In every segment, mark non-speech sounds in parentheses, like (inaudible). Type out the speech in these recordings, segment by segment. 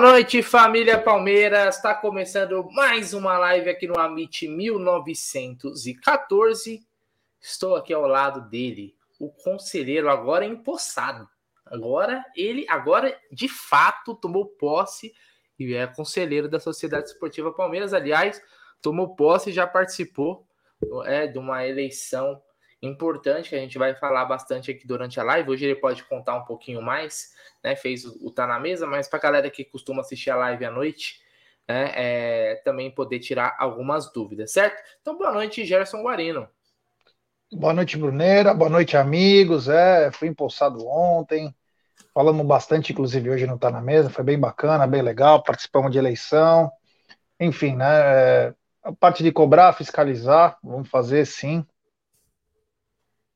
Noite, família Palmeiras. Está começando mais uma live aqui no Amit 1914. Estou aqui ao lado dele, o conselheiro agora empossado. Agora ele, agora de fato tomou posse e é conselheiro da Sociedade Esportiva Palmeiras. Aliás, tomou posse e já participou é, de uma eleição importante que a gente vai falar bastante aqui durante a live. Hoje ele pode contar um pouquinho mais, né? Fez o, o Tá na Mesa, mas para a galera que costuma assistir a live à noite, né? É, também poder tirar algumas dúvidas, certo? Então, boa noite, Gerson Guarino. Boa noite, Bruneira. Boa noite, amigos. É, fui impulsado ontem. Falamos bastante, inclusive, hoje não Tá na Mesa. Foi bem bacana, bem legal. Participamos de eleição. Enfim, né? É, a parte de cobrar, fiscalizar, vamos fazer sim.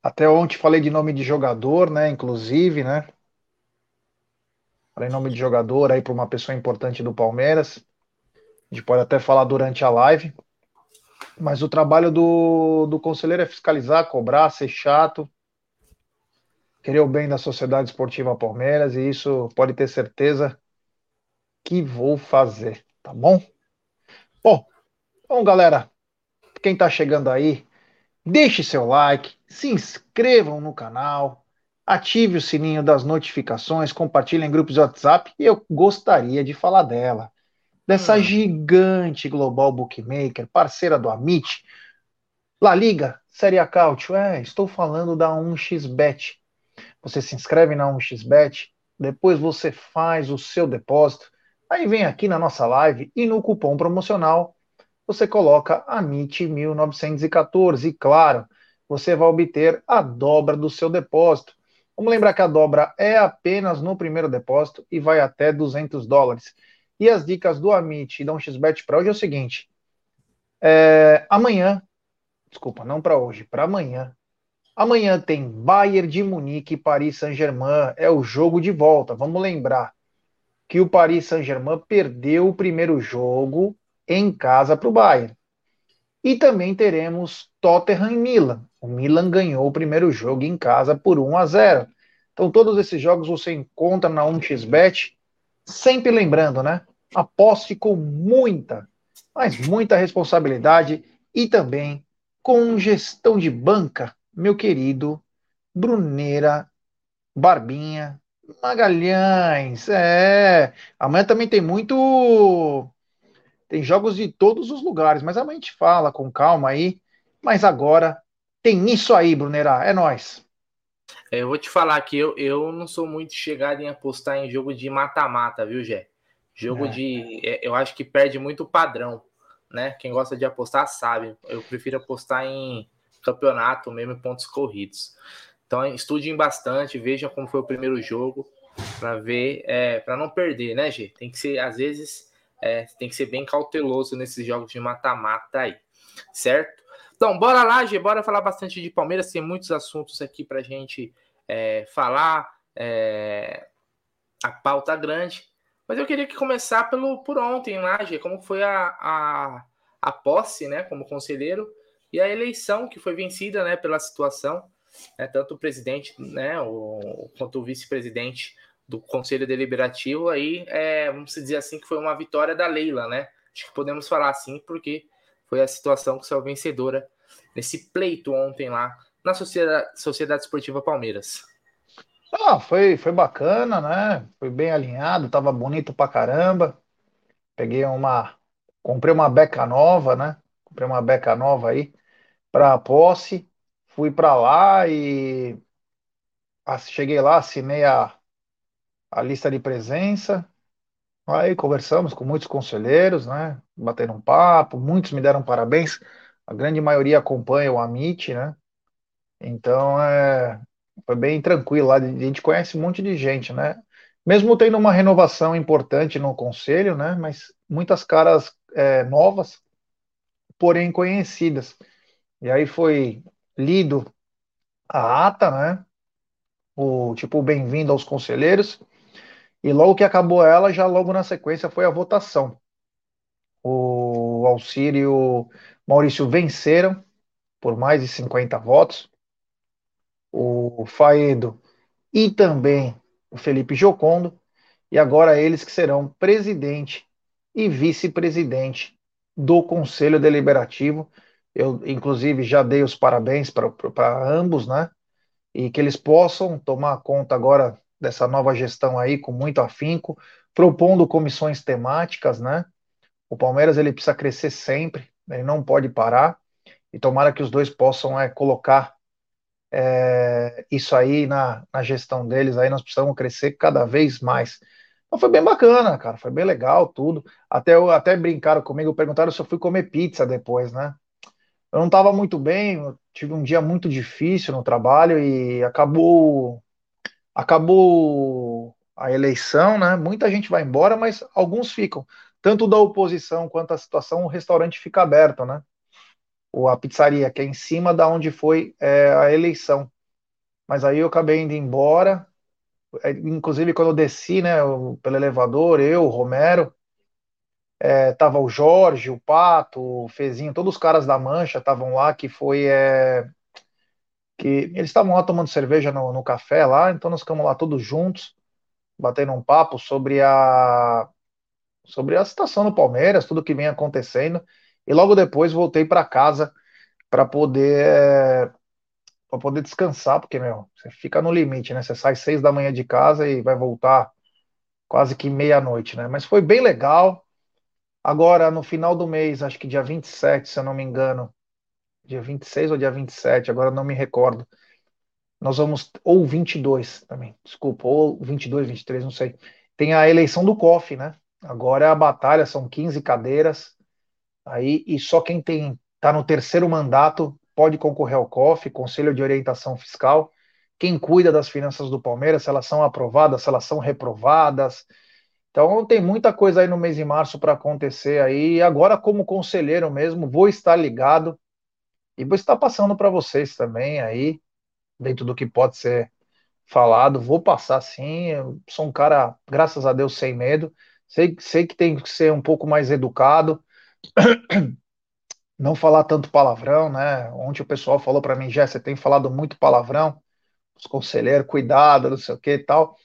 Até ontem falei de nome de jogador, né? Inclusive, né? Falei nome de jogador aí para uma pessoa importante do Palmeiras. A gente pode até falar durante a live. Mas o trabalho do, do conselheiro é fiscalizar, cobrar, ser chato, querer o bem da Sociedade Esportiva Palmeiras, e isso pode ter certeza que vou fazer, tá bom? Bom, então, galera, quem tá chegando aí, Deixe seu like, se inscrevam no canal, ative o sininho das notificações, compartilhem em grupos de WhatsApp e eu gostaria de falar dela. Dessa hum. gigante global bookmaker, parceira do Amit, La Liga, Série A Cautio, é, estou falando da 1xBet. Você se inscreve na 1xBet, depois você faz o seu depósito, aí vem aqui na nossa live e no cupom promocional você coloca AMIT 1914 e, claro, você vai obter a dobra do seu depósito. Vamos lembrar que a dobra é apenas no primeiro depósito e vai até 200 dólares. E as dicas do Amit e da 1xBet para hoje é o seguinte: é, amanhã, desculpa, não para hoje, para amanhã. Amanhã tem Bayern de Munique e Paris Saint-Germain, é o jogo de volta. Vamos lembrar que o Paris Saint-Germain perdeu o primeiro jogo em casa para o Bayern. E também teremos Tottenham e Milan. O Milan ganhou o primeiro jogo em casa por 1 a 0. Então todos esses jogos você encontra na 1xBet. Sempre lembrando, né? Aposte com muita, mas muita responsabilidade e também com gestão de banca, meu querido Bruneira Barbinha Magalhães. É, amanhã também tem muito tem jogos de todos os lugares, mas a gente fala com calma aí. Mas agora tem isso aí, Brunerá. É nós. É, eu vou te falar que eu, eu não sou muito chegado em apostar em jogo de mata-mata, viu, Gé? Jogo é. de. É, eu acho que perde muito o padrão, né? Quem gosta de apostar sabe. Eu prefiro apostar em campeonato mesmo em pontos corridos. Então estudem bastante, vejam como foi o primeiro jogo para ver, é, para não perder, né, Gê? Tem que ser, às vezes, é, tem que ser bem cauteloso nesses jogos de mata-mata aí, certo? Então, bora lá, Gê, bora falar bastante de Palmeiras. Tem muitos assuntos aqui para gente é, falar. É, a pauta grande. Mas eu queria que começar pelo por ontem lá, Gê, como foi a, a, a posse, né, como conselheiro, e a eleição que foi vencida, né, pela situação, né, tanto o presidente, né, o, quanto o vice-presidente do Conselho Deliberativo, aí é, vamos dizer assim que foi uma vitória da Leila, né? Acho que podemos falar assim, porque foi a situação que saiu vencedora nesse pleito ontem lá na Sociedade, Sociedade Esportiva Palmeiras. Ah, foi, foi bacana, né? Foi bem alinhado, tava bonito pra caramba. Peguei uma. Comprei uma beca nova, né? Comprei uma beca nova aí pra posse. Fui pra lá e. Cheguei lá, assinei a, a lista de presença. Aí conversamos com muitos conselheiros, né? Bateram um papo, muitos me deram parabéns. A grande maioria acompanha o Amit, né? Então é, foi bem tranquilo lá. A gente conhece um monte de gente, né? Mesmo tendo uma renovação importante no conselho, né? Mas muitas caras é, novas, porém conhecidas. E aí foi lido a ata, né? O tipo bem-vindo aos conselheiros e logo que acabou ela, já logo na sequência foi a votação. O Auxílio e Maurício venceram por mais de 50 votos. O Faedo e também o Felipe Jocondo. e agora eles que serão presidente e vice-presidente do Conselho Deliberativo. Eu, inclusive, já dei os parabéns para ambos, né? E que eles possam tomar conta agora dessa nova gestão aí com muito afinco, propondo comissões temáticas, né? O Palmeiras ele precisa crescer sempre, ele não pode parar. E tomara que os dois possam é, colocar é, isso aí na, na gestão deles. Aí nós precisamos crescer cada vez mais. Então foi bem bacana, cara. Foi bem legal tudo. Até, até brincaram comigo, perguntaram se eu fui comer pizza depois, né? Eu não estava muito bem, tive um dia muito difícil no trabalho e acabou acabou a eleição, né? Muita gente vai embora, mas alguns ficam. Tanto da oposição quanto a situação, o restaurante fica aberto, né? Ou a pizzaria, que é em cima da onde foi é, a eleição. Mas aí eu acabei indo embora. É, inclusive, quando eu desci, né, pelo elevador, eu, o Romero, é, tava o Jorge, o Pato, o Fezinho, todos os caras da Mancha estavam lá, que foi é, que eles estavam lá tomando cerveja no, no, café lá, então nós ficamos lá todos juntos, batendo um papo sobre a sobre a situação do Palmeiras, tudo que vem acontecendo, e logo depois voltei para casa para poder para poder descansar, porque meu, você fica no limite, né? Você sai seis da manhã de casa e vai voltar quase que meia-noite, né? Mas foi bem legal. Agora, no final do mês, acho que dia 27, se eu não me engano, dia 26 ou dia 27, agora não me recordo. Nós vamos, ou 22 também, desculpa, ou 22, 23, não sei. Tem a eleição do COF, né? Agora é a batalha, são 15 cadeiras, aí, e só quem tem, tá no terceiro mandato pode concorrer ao COF, Conselho de Orientação Fiscal. Quem cuida das finanças do Palmeiras, se elas são aprovadas, se elas são reprovadas. Então tem muita coisa aí no mês de março para acontecer aí. Agora, como conselheiro mesmo, vou estar ligado e vou estar passando para vocês também aí, dentro do que pode ser falado. Vou passar sim. Eu sou um cara, graças a Deus, sem medo. Sei, sei que tem que ser um pouco mais educado, (coughs) não falar tanto palavrão, né? Ontem o pessoal falou para mim, Jé, você tem falado muito palavrão. Os conselheiros, cuidado, não sei o que e tal.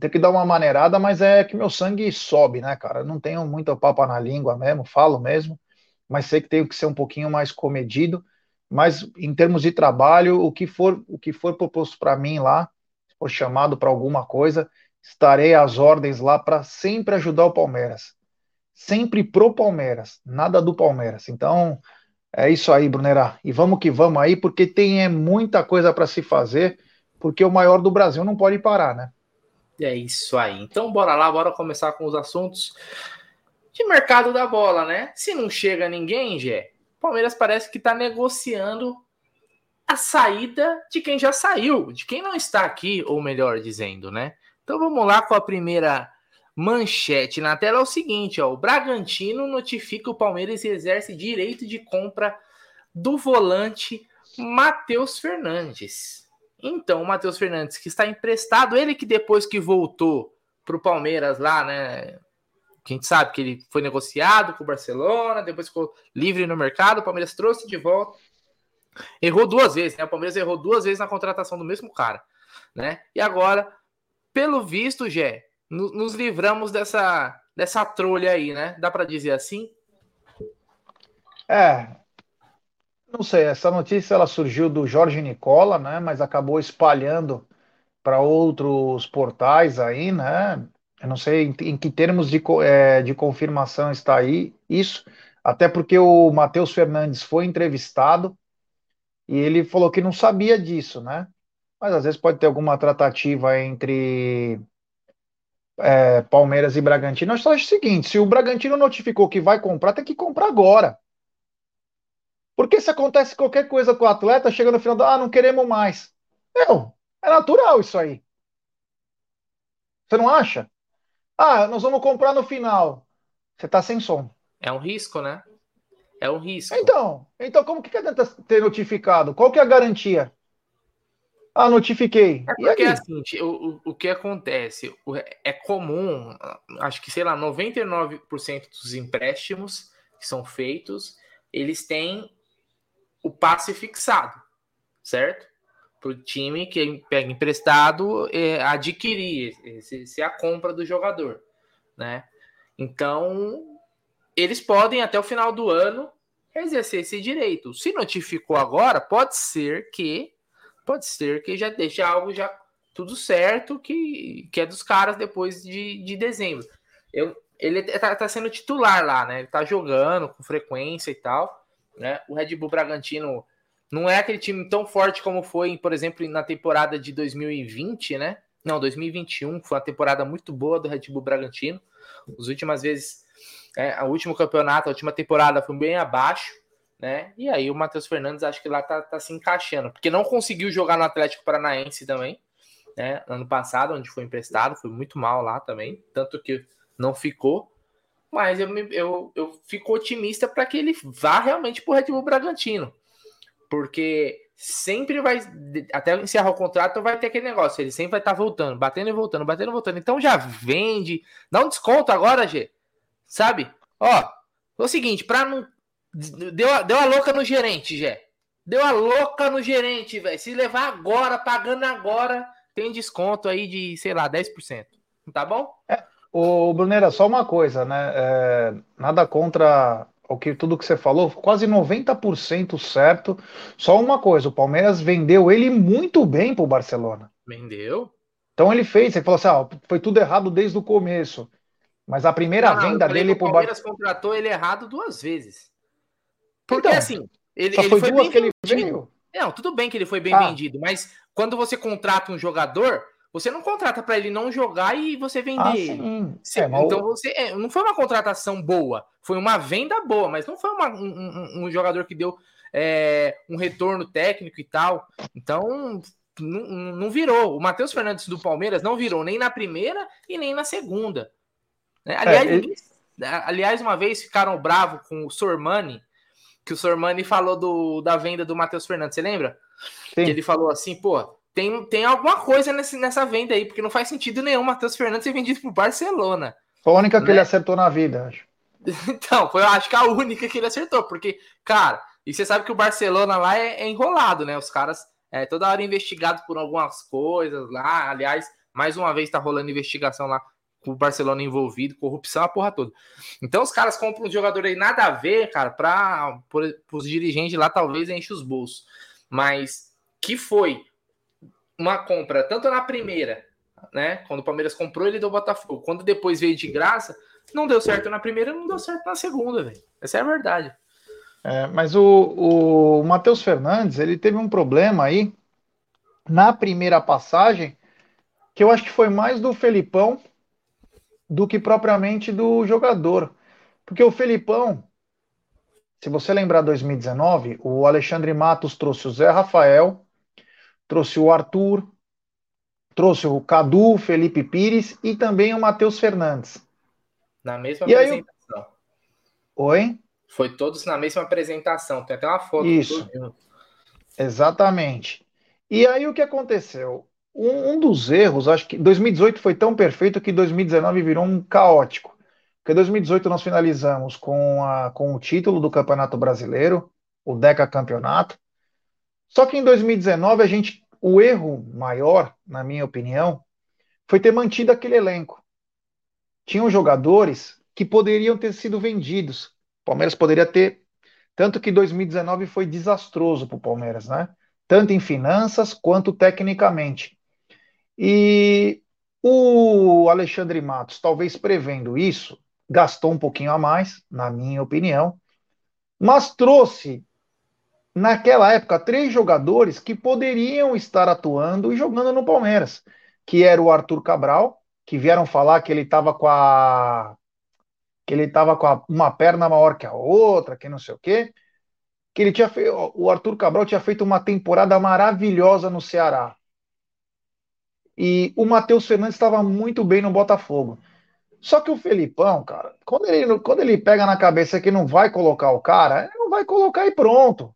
Tem que dar uma maneirada, mas é que meu sangue sobe, né, cara? Não tenho muito papo na língua mesmo, falo mesmo, mas sei que tenho que ser um pouquinho mais comedido mas em termos de trabalho, o que for, o que for proposto para mim lá, se for chamado para alguma coisa, estarei às ordens lá para sempre ajudar o Palmeiras. Sempre pro Palmeiras, nada do Palmeiras. Então, é isso aí, Brunera. E vamos que vamos aí, porque tem é, muita coisa para se fazer, porque o maior do Brasil não pode parar, né? É isso aí. Então, bora lá, bora começar com os assuntos de mercado da bola, né? Se não chega ninguém, Gé, Palmeiras parece que está negociando a saída de quem já saiu, de quem não está aqui, ou melhor dizendo, né? Então vamos lá com a primeira manchete na tela. É o seguinte: ó, o Bragantino notifica o Palmeiras e exerce direito de compra do volante Matheus Fernandes. Então, o Matheus Fernandes, que está emprestado, ele que depois que voltou para o Palmeiras lá, né? Que a gente sabe que ele foi negociado com o Barcelona, depois ficou livre no mercado, o Palmeiras trouxe de volta. Errou duas vezes, né? O Palmeiras errou duas vezes na contratação do mesmo cara, né? E agora, pelo visto, Gé, nos livramos dessa, dessa trolha aí, né? Dá para dizer assim? É, não sei, essa notícia ela surgiu do Jorge Nicola, né? Mas acabou espalhando para outros portais aí, né? Eu não sei em, em que termos de, é, de confirmação está aí isso, até porque o Matheus Fernandes foi entrevistado e ele falou que não sabia disso, né? Mas às vezes pode ter alguma tratativa entre é, Palmeiras e Bragantino. Eu só acho o seguinte: se o Bragantino notificou que vai comprar, tem que comprar agora. Porque se acontece qualquer coisa com o atleta, chega no final do ah, não queremos mais. Não, é natural isso aí. Você não acha? Ah, nós vamos comprar no final. Você está sem som. É um risco, né? É um risco. Então, então como que adianta ter notificado? Qual que é a garantia? Ah, notifiquei. É porque assim, o, o, o que acontece? É comum, acho que, sei lá, 99% dos empréstimos que são feitos, eles têm o passe fixado, certo? Para o time que pega emprestado é, adquirir, se, se a compra do jogador, né? Então, eles podem até o final do ano exercer esse direito. Se notificou agora, pode ser que pode ser que já deixe algo já tudo certo que, que é dos caras depois de, de dezembro. Eu, ele tá, tá sendo titular lá, né? Ele tá jogando com frequência e tal, né? O Red Bull Bragantino não é aquele time tão forte como foi, por exemplo, na temporada de 2020, né? Não, 2021 foi uma temporada muito boa do Red Bull Bragantino. As últimas vezes, é, o último campeonato, a última temporada foi bem abaixo, né? E aí o Matheus Fernandes acho que lá tá, tá se encaixando, porque não conseguiu jogar no Atlético Paranaense também, né? Ano passado, onde foi emprestado, foi muito mal lá também, tanto que não ficou. Mas eu, eu, eu fico otimista para que ele vá realmente para o Red Bull Bragantino, porque sempre vai, até encerrar o contrato, vai ter aquele negócio. Ele sempre vai estar tá voltando, batendo e voltando, batendo e voltando. Então já vende, dá um desconto agora, G. Sabe? Ó, é o seguinte, para não. Deu, deu a louca no gerente, Gé. Deu a louca no gerente, velho. Se levar agora, pagando agora, tem desconto aí de, sei lá, 10%. Tá bom? É, o Brunera, só uma coisa, né? É, nada contra o que tudo que você falou, quase 90% certo. Só uma coisa, o Palmeiras vendeu ele muito bem para o Barcelona. Vendeu? Então ele fez, ele falou assim: ah, foi tudo errado desde o começo. Mas a primeira não, venda dele para o Palmeiras Bar... contratou ele errado duas vezes. Porque então, assim, ele, ele foi, foi duas que ele veio. Não, tudo bem que ele foi bem ah. vendido, mas quando você contrata um jogador, você não contrata para ele não jogar e você vender ah, ele. é, então você é, não foi uma contratação boa, foi uma venda boa, mas não foi uma, um, um, jogador que deu é, um retorno técnico e tal. Então não, não virou. O Matheus Fernandes do Palmeiras não virou nem na primeira e nem na segunda. Né? Aliás, é, ele... aliás, uma vez ficaram bravos com o Sormani, que o Sormani falou do, da venda do Matheus Fernandes. Você lembra? Sim. Que ele falou assim, pô, tem, tem alguma coisa nesse, nessa venda aí, porque não faz sentido nenhum o Matheus Fernandes ser vendido pro Barcelona. Foi a única né? que ele acertou na vida, acho. (laughs) Então, foi, eu acho que a única que ele acertou, porque, cara, e você sabe que o Barcelona lá é, é enrolado, né? Os caras é toda hora investigados por algumas coisas lá. Aliás, mais uma vez tá rolando investigação lá com o Barcelona envolvido, corrupção, a porra toda. Então os caras compram um jogador aí nada a ver, cara, para os dirigentes lá talvez enche os bolsos. Mas que foi uma compra, tanto na primeira, né? Quando o Palmeiras comprou, ele deu Botafogo. Quando depois veio de graça, não deu certo na primeira, não deu certo na segunda, velho. Essa é a verdade. É, mas o, o Matheus Fernandes, ele teve um problema aí na primeira passagem, que eu acho que foi mais do Felipão do que propriamente do jogador. Porque o Felipão, se você lembrar 2019, o Alexandre Matos trouxe o Zé Rafael, trouxe o Arthur, trouxe o Cadu, Felipe Pires e também o Matheus Fernandes. Na mesma e apresentação. Oi? Foi todos na mesma apresentação. Tem até uma foto. Isso. Exatamente. E aí o que aconteceu? Um, um, dos erros, acho que 2018 foi tão perfeito que 2019 virou um caótico. Porque 2018 nós finalizamos com, a, com o título do Campeonato Brasileiro, o Deca Campeonato. Só que em 2019 a gente o erro maior, na minha opinião, foi ter mantido aquele elenco. Tinham jogadores que poderiam ter sido vendidos. O Palmeiras poderia ter. Tanto que 2019 foi desastroso para o Palmeiras, né? Tanto em finanças quanto tecnicamente. E o Alexandre Matos, talvez prevendo isso, gastou um pouquinho a mais, na minha opinião, mas trouxe naquela época, três jogadores que poderiam estar atuando e jogando no Palmeiras, que era o Arthur Cabral, que vieram falar que ele estava com a que ele estava com a, uma perna maior que a outra, que não sei o quê, que ele tinha feito, o Arthur Cabral tinha feito uma temporada maravilhosa no Ceará. E o Matheus Fernandes estava muito bem no Botafogo. Só que o Felipão, cara, quando ele, quando ele pega na cabeça que não vai colocar o cara, ele não vai colocar e pronto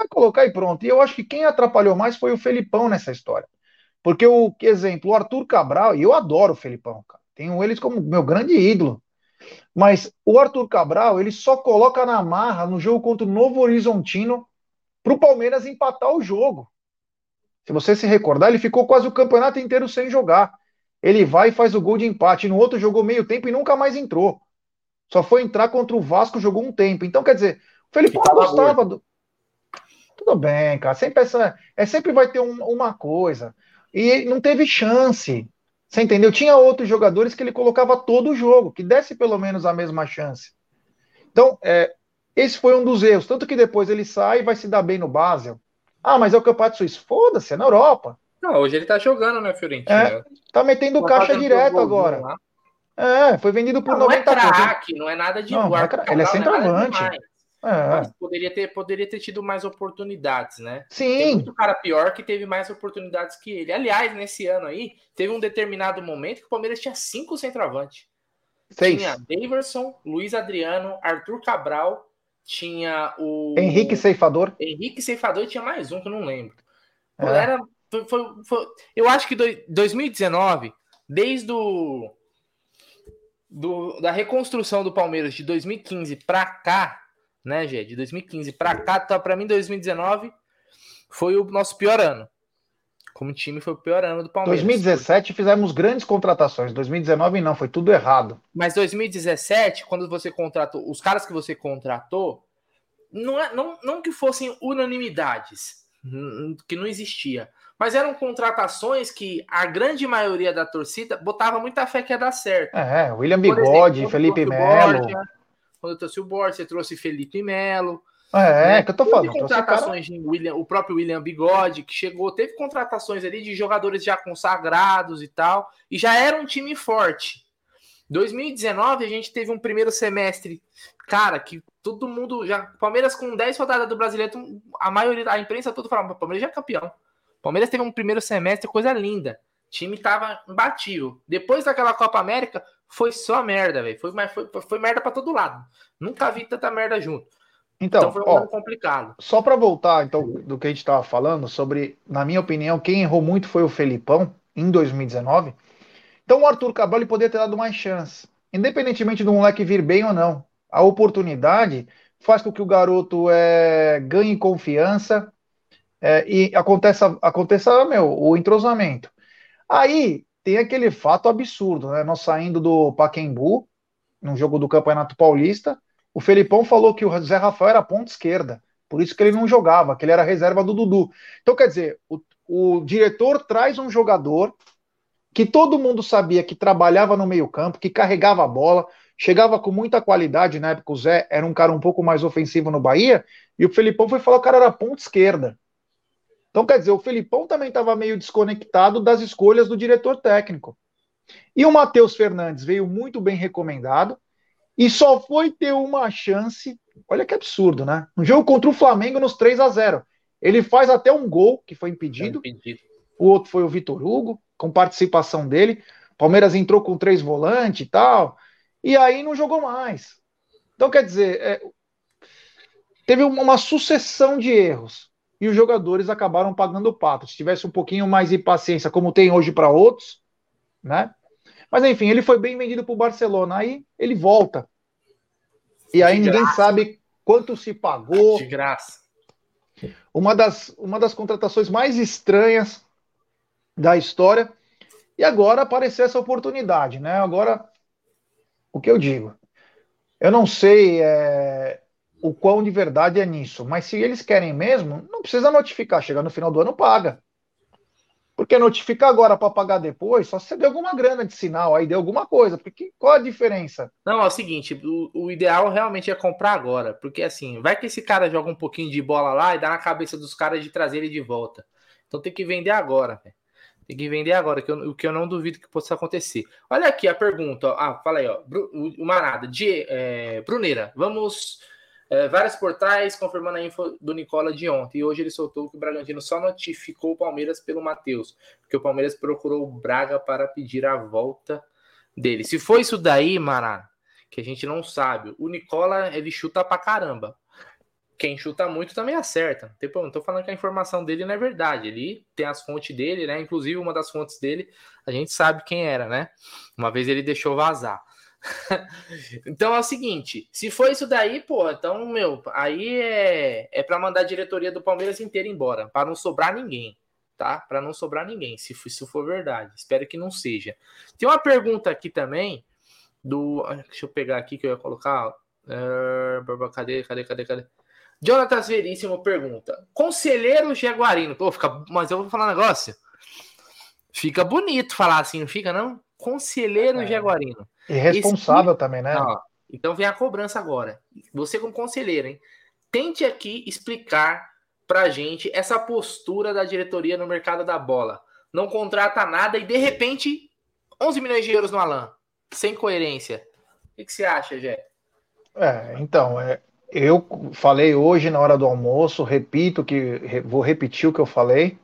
vai colocar e pronto. E eu acho que quem atrapalhou mais foi o Felipão nessa história. Porque o exemplo, o Arthur Cabral, e eu adoro o Felipão, cara. Tenho eles como meu grande ídolo. Mas o Arthur Cabral, ele só coloca na marra no jogo contra o Novo Horizontino para o Palmeiras empatar o jogo. Se você se recordar, ele ficou quase o campeonato inteiro sem jogar. Ele vai e faz o gol de empate. No outro jogou meio tempo e nunca mais entrou. Só foi entrar contra o Vasco, jogou um tempo. Então, quer dizer, o Felipe não gostava do. Tudo bem, cara. Sempre essa, é, sempre vai ter um, uma coisa. E não teve chance. Você entendeu? Tinha outros jogadores que ele colocava todo o jogo, que desse pelo menos a mesma chance. Então, é, esse foi um dos erros. Tanto que depois ele sai e vai se dar bem no Basel. Ah, mas é o Campeonato Suíço. Foda-se, é na Europa. Não, hoje ele tá jogando, né, Fiorentina? É, tá metendo tá caixa direto agora. Lá. É, foi vendido por não, 90 Não é craque, não é nada de não, não é Ele é, é centroavante. É. poderia ter, poderia ter tido mais oportunidades, né? Sim. Tem muito cara pior que teve mais oportunidades que ele. Aliás, nesse ano aí, teve um determinado momento que o Palmeiras tinha cinco centroavantes. Seis. Tinha Daverson, Luiz Adriano, Arthur Cabral, tinha o. Henrique Ceifador. Henrique Ceifador e tinha mais um que eu não lembro. É. Era, foi, foi, foi, eu acho que do, 2019, desde o. Do, da reconstrução do Palmeiras de 2015 para cá, né, Gê? De 2015 para cá, tá, para mim 2019 foi o nosso pior ano. Como time foi o pior ano do Palmeiras. 2017 fizemos grandes contratações, 2019 não, foi tudo errado. Mas 2017, quando você contratou, os caras que você contratou, não, é, não, não que fossem unanimidades, que não existia, mas eram contratações que a grande maioria da torcida botava muita fé que ia dar certo. É, William Bigode, exemplo, Felipe Melo. Quando eu trouxe o Borges, você trouxe Felipe Melo. É, né? que eu tô falando. Teve contratações de William, o próprio William Bigode, que chegou, teve contratações ali de jogadores já consagrados e tal, e já era um time forte. 2019 a gente teve um primeiro semestre, cara, que todo mundo já. Palmeiras com 10 rodadas do brasileiro, a maioria, a imprensa toda falava, Palmeiras já é campeão. Palmeiras teve um primeiro semestre, coisa linda. O time tava imbatível. Depois daquela Copa América, foi só merda, velho. Foi, foi, foi merda para todo lado. Nunca vi tanta merda junto. Então, então foi um ó, ano complicado. Só para voltar, então, do que a gente estava falando sobre, na minha opinião, quem errou muito foi o Felipão em 2019. Então o Arthur Cabral poderia ter dado mais chance. Independentemente do moleque vir bem ou não. A oportunidade faz com que o garoto é, ganhe confiança é, e aconteça, aconteça meu, o entrosamento. Aí tem aquele fato absurdo, né? Nós saindo do Paquembu, num jogo do Campeonato Paulista, o Felipão falou que o Zé Rafael era ponta esquerda, por isso que ele não jogava, que ele era reserva do Dudu. Então, quer dizer, o, o diretor traz um jogador que todo mundo sabia que trabalhava no meio-campo, que carregava a bola, chegava com muita qualidade. Na época, o Zé era um cara um pouco mais ofensivo no Bahia, e o Felipão foi falar que o cara era ponta esquerda. Então, quer dizer, o Felipão também estava meio desconectado das escolhas do diretor técnico. E o Matheus Fernandes veio muito bem recomendado e só foi ter uma chance. Olha que absurdo, né? Um jogo contra o Flamengo nos 3 a 0 Ele faz até um gol que foi impedido. impedido. O outro foi o Vitor Hugo, com participação dele. Palmeiras entrou com três volantes e tal. E aí não jogou mais. Então, quer dizer, é, teve uma sucessão de erros e os jogadores acabaram pagando o pato. Se tivesse um pouquinho mais de paciência, como tem hoje para outros, né? Mas enfim, ele foi bem vendido para o Barcelona. Aí ele volta. E aí ninguém sabe quanto se pagou. De graça. Uma das, uma das contratações mais estranhas da história. E agora apareceu essa oportunidade, né? Agora, o que eu digo? Eu não sei é, o quão de verdade é nisso. Mas se eles querem mesmo, não precisa notificar. Chega no final do ano, paga. Porque notificar agora para pagar depois, só se você deu alguma grana de sinal, aí deu alguma coisa. Porque qual a diferença? Não, é o seguinte: o, o, ideal realmente é comprar agora. Porque assim, vai que esse cara joga um pouquinho de bola lá e dá na cabeça dos caras de trazer ele de volta. Então tem que vender agora. Tem que vender agora, que eu, o que eu não duvido que possa acontecer. Olha aqui a pergunta. Ó. Ah, fala aí, ó. O Manada, de é, Bruneira, vamos é, vários portais confirmando a info do Nicola de ontem. E hoje ele soltou que o Bragantino só notificou o Palmeiras pelo Matheus, porque o Palmeiras procurou o Braga para pedir a volta dele. Se for isso daí, Mará, que a gente não sabe, o Nicola ele chuta pra caramba. Quem chuta muito também acerta. Não tô falando que a informação dele não é verdade. Ele tem as fontes dele, né? Inclusive, uma das fontes dele, a gente sabe quem era, né? Uma vez ele deixou vazar. (laughs) então é o seguinte, se for isso daí, pô, então, meu, aí é, é para mandar a diretoria do Palmeiras inteira embora, para não sobrar ninguém. tá? Para não sobrar ninguém, se for, se for verdade. Espero que não seja. Tem uma pergunta aqui também do. Ah, deixa eu pegar aqui que eu ia colocar. Uh, cadê, cadê, cadê, cadê? Jonathan Veríssimo pergunta: Conselheiro Jaguarino. Pô, fica, mas eu vou falar um negócio. Fica bonito falar assim, não fica, não? Conselheiro é. Jaguarino. Irresponsável Esse... também, né? então vem a cobrança agora. Você, como conselheiro, hein? Tente aqui explicar pra gente essa postura da diretoria no mercado da bola. Não contrata nada e de repente 11 milhões de euros no Alan. Sem coerência. O que, que você acha, Jé? É, então, é, eu falei hoje na hora do almoço, repito que vou repetir o que eu falei.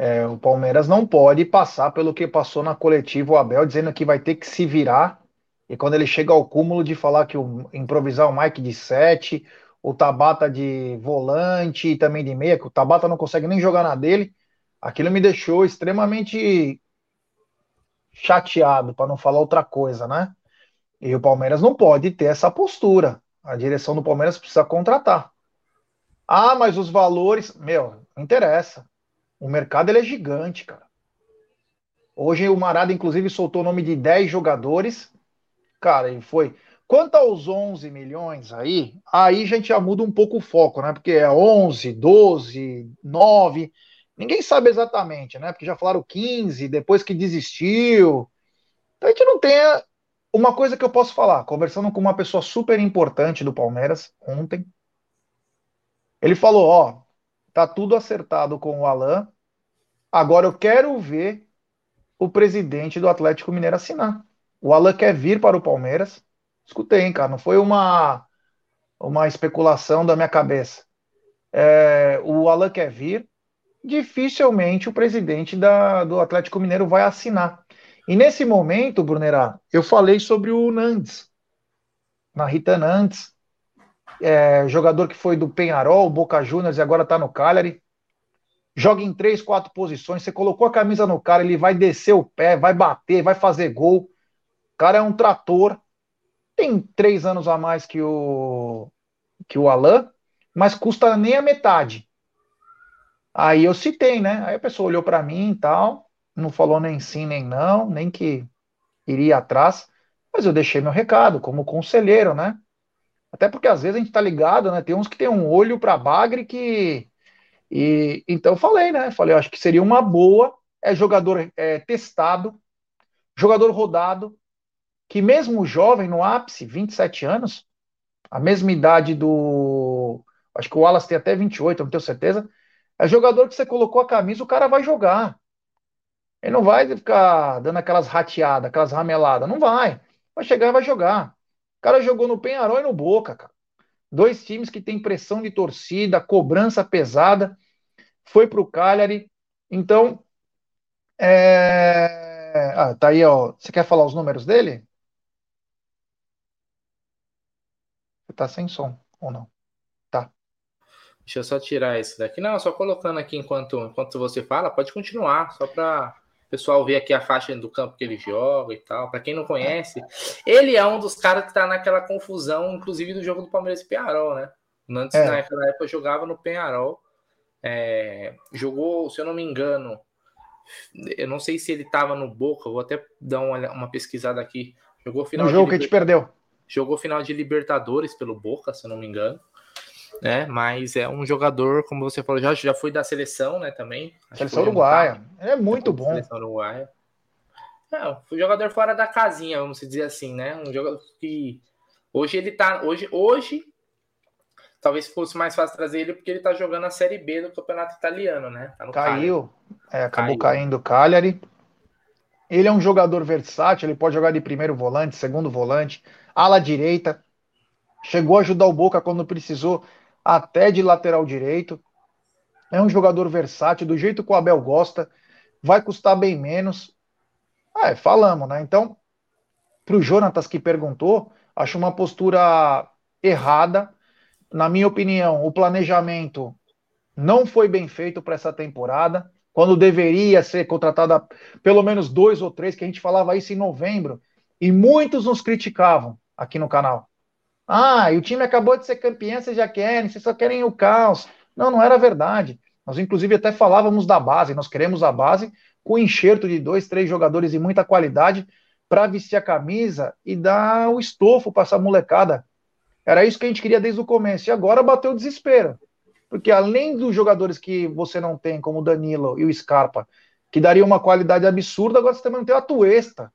É, o Palmeiras não pode passar pelo que passou na coletiva o Abel, dizendo que vai ter que se virar. E quando ele chega ao cúmulo de falar que o, improvisar o Mike de 7, o Tabata de volante e também de meia, que o Tabata não consegue nem jogar na dele, aquilo me deixou extremamente chateado, para não falar outra coisa, né? E o Palmeiras não pode ter essa postura. A direção do Palmeiras precisa contratar. Ah, mas os valores, meu, não interessa. O mercado ele é gigante, cara. Hoje o Marada, inclusive, soltou o nome de 10 jogadores. Cara, e foi Quanto aos 11 milhões aí, aí a gente já muda um pouco o foco, né? Porque é 11, 12, 9, ninguém sabe exatamente, né? Porque já falaram 15, depois que desistiu. Então a gente não tem uma coisa que eu posso falar, conversando com uma pessoa super importante do Palmeiras ontem. Ele falou, ó, tá tudo acertado com o Alan. Agora eu quero ver o presidente do Atlético Mineiro assinar. O Alan quer vir para o Palmeiras Escutei, hein, cara. Não foi uma, uma especulação da minha cabeça. É, o Alan quer vir, dificilmente o presidente da, do Atlético Mineiro vai assinar. E nesse momento, Brunerá, eu falei sobre o Nandes, na Rita Nandes, é, jogador que foi do Penharol, Boca Juniors e agora está no Cagliari. Joga em três, quatro posições. Você colocou a camisa no cara, ele vai descer o pé, vai bater, vai fazer gol. O cara é um trator tem três anos a mais que o, que o Alan, mas custa nem a metade. Aí eu citei, né? Aí a pessoa olhou para mim e tal, não falou nem sim nem não, nem que iria atrás, mas eu deixei meu recado como conselheiro, né? Até porque às vezes a gente tá ligado, né? Tem uns que tem um olho para bagre que e então eu falei, né? Falei, eu acho que seria uma boa, é jogador é, testado, jogador rodado, que mesmo jovem, no ápice, 27 anos, a mesma idade do. Acho que o Wallace tem até 28, não tenho certeza. É jogador que você colocou a camisa, o cara vai jogar. Ele não vai ficar dando aquelas rateadas, aquelas rameladas. Não vai. Vai chegar e vai jogar. O cara jogou no Penharol e no Boca, cara. Dois times que tem pressão de torcida, cobrança pesada. Foi pro Cagliari. Então, é... ah, tá aí, ó. Você quer falar os números dele? tá sem som, ou não? Tá. Deixa eu só tirar esse daqui. Não, só colocando aqui enquanto, enquanto você fala, pode continuar, só para o pessoal ver aqui a faixa do campo que ele joga e tal. Para quem não conhece, ele é um dos caras que tá naquela confusão, inclusive do jogo do Palmeiras e Penharol, né? Antes, é. naquela época, jogava no Penharol. É, jogou, se eu não me engano, eu não sei se ele estava no Boca, vou até dar uma, uma pesquisada aqui. Jogou final no jogo que a gente perdeu. Jogou final de Libertadores pelo Boca, se eu não me engano. Né? Mas é um jogador, como você falou, já, já foi da seleção, né? Também. Seleção uruguaia. Ele é muito bom. Seleção uruguaia. É, foi jogador fora da casinha, vamos dizer assim, né? Um jogador que hoje ele tá, hoje, hoje talvez fosse mais fácil trazer ele porque ele tá jogando a Série B do Campeonato Italiano, né? Tá Caiu, é, acabou Caiu. caindo o Cagliari. Ele é um jogador versátil, ele pode jogar de primeiro volante, segundo volante, ala direita. Chegou a ajudar o Boca quando precisou, até de lateral direito. É um jogador versátil, do jeito que o Abel gosta. Vai custar bem menos. É, falamos, né? Então, para o Jonatas que perguntou, acho uma postura errada. Na minha opinião, o planejamento não foi bem feito para essa temporada quando deveria ser contratada pelo menos dois ou três, que a gente falava isso em novembro, e muitos nos criticavam aqui no canal. Ah, e o time acabou de ser campeão, vocês já querem, vocês só querem o caos. Não, não era verdade. Nós, inclusive, até falávamos da base, nós queremos a base com enxerto de dois, três jogadores de muita qualidade para vestir a camisa e dar o estofo para essa molecada. Era isso que a gente queria desde o começo. E agora bateu o desespero. Porque além dos jogadores que você não tem, como o Danilo e o Scarpa, que daria uma qualidade absurda, agora você também não tem a Tuesta,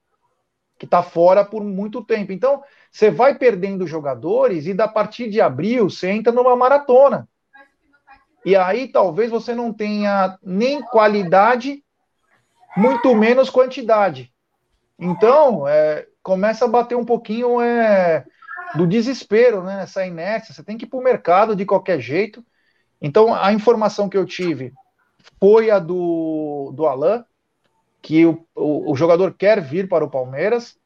que está fora por muito tempo. Então, você vai perdendo jogadores e da partir de abril você entra numa maratona. E aí talvez você não tenha nem qualidade, muito menos quantidade. Então, é, começa a bater um pouquinho é, do desespero, né? Essa inércia. Você tem que ir para o mercado de qualquer jeito. Então, a informação que eu tive foi a do, do Alain, que o, o, o jogador quer vir para o Palmeiras.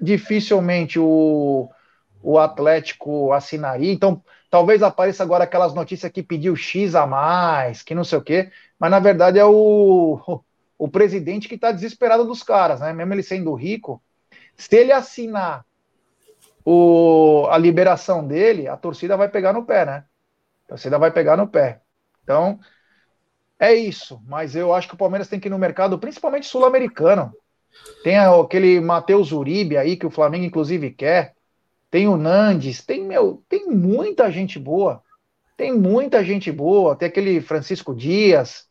Dificilmente o, o Atlético assinaria. Então, talvez apareça agora aquelas notícias que pediu X a mais, que não sei o quê, mas na verdade é o, o presidente que está desesperado dos caras, né? Mesmo ele sendo rico, se ele assinar o, a liberação dele, a torcida vai pegar no pé, né? A torcida vai pegar no pé. Então, é isso. Mas eu acho que o Palmeiras tem que ir no mercado, principalmente sul-americano. Tem aquele Matheus Uribe aí, que o Flamengo inclusive quer. Tem o Nandes, tem, meu, tem muita gente boa. Tem muita gente boa. Tem aquele Francisco Dias.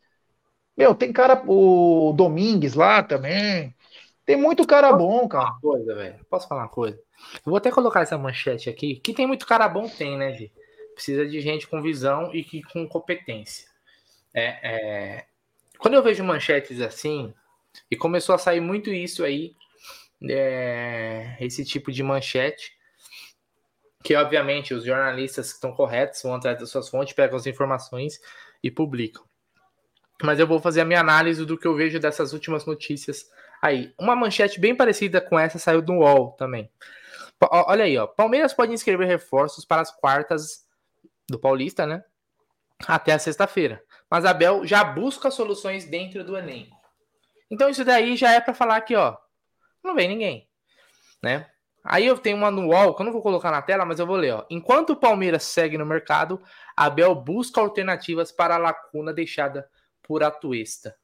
Meu, tem cara, o Domingues lá também. Tem muito cara Posso bom, cara. coisa, velho. Posso falar uma coisa? Eu vou até colocar essa manchete aqui. Que tem muito cara bom, tem, né, Gi? Precisa de gente com visão e que, com competência. É, é... Quando eu vejo manchetes assim, e começou a sair muito isso aí, é... esse tipo de manchete, que obviamente os jornalistas que estão corretos vão atrás das suas fontes, pegam as informações e publicam. Mas eu vou fazer a minha análise do que eu vejo dessas últimas notícias aí. Uma manchete bem parecida com essa saiu do UOL também. Olha aí, ó. Palmeiras pode inscrever reforços para as quartas do Paulista, né? Até a sexta-feira. Mas Abel já busca soluções dentro do elenco. Então isso daí já é para falar aqui, ó. Não vem ninguém, né? Aí eu tenho uma no UOL, que eu não vou colocar na tela, mas eu vou ler, ó. Enquanto o Palmeiras segue no mercado, Abel busca alternativas para a lacuna deixada por Atuesta.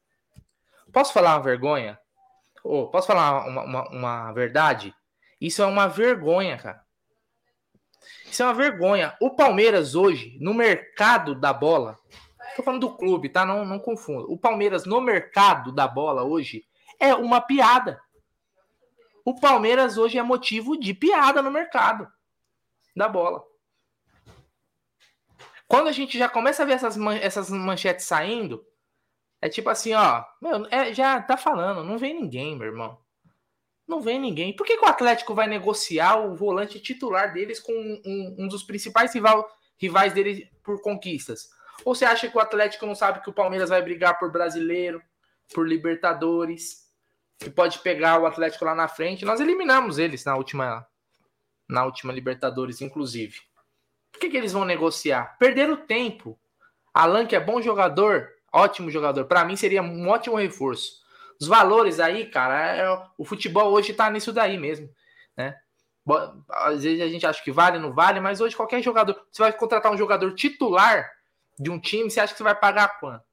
Posso falar uma vergonha? Oh, posso falar uma, uma, uma verdade? Isso é uma vergonha, cara. Isso é uma vergonha. O Palmeiras hoje, no mercado da bola, tô falando do clube, tá? Não, não confunda. O Palmeiras no mercado da bola hoje é uma piada. O Palmeiras hoje é motivo de piada no mercado da bola. Quando a gente já começa a ver essas, man essas manchetes saindo, é tipo assim, ó, meu, é, já tá falando, não vem ninguém, meu irmão. Não vem ninguém. Por que, que o Atlético vai negociar o volante titular deles com um, um dos principais rival, rivais dele por conquistas? Ou você acha que o Atlético não sabe que o Palmeiras vai brigar por brasileiro, por Libertadores, que pode pegar o Atlético lá na frente? Nós eliminamos eles na última, na última Libertadores, inclusive. Por que, que eles vão negociar? Perderam tempo. Alan, que é bom jogador, ótimo jogador, para mim seria um ótimo reforço. Os valores aí, cara, é, o futebol hoje tá nisso daí mesmo, né? Às vezes a gente acha que vale, não vale, mas hoje qualquer jogador, você vai contratar um jogador titular de um time, você acha que você vai pagar quanto?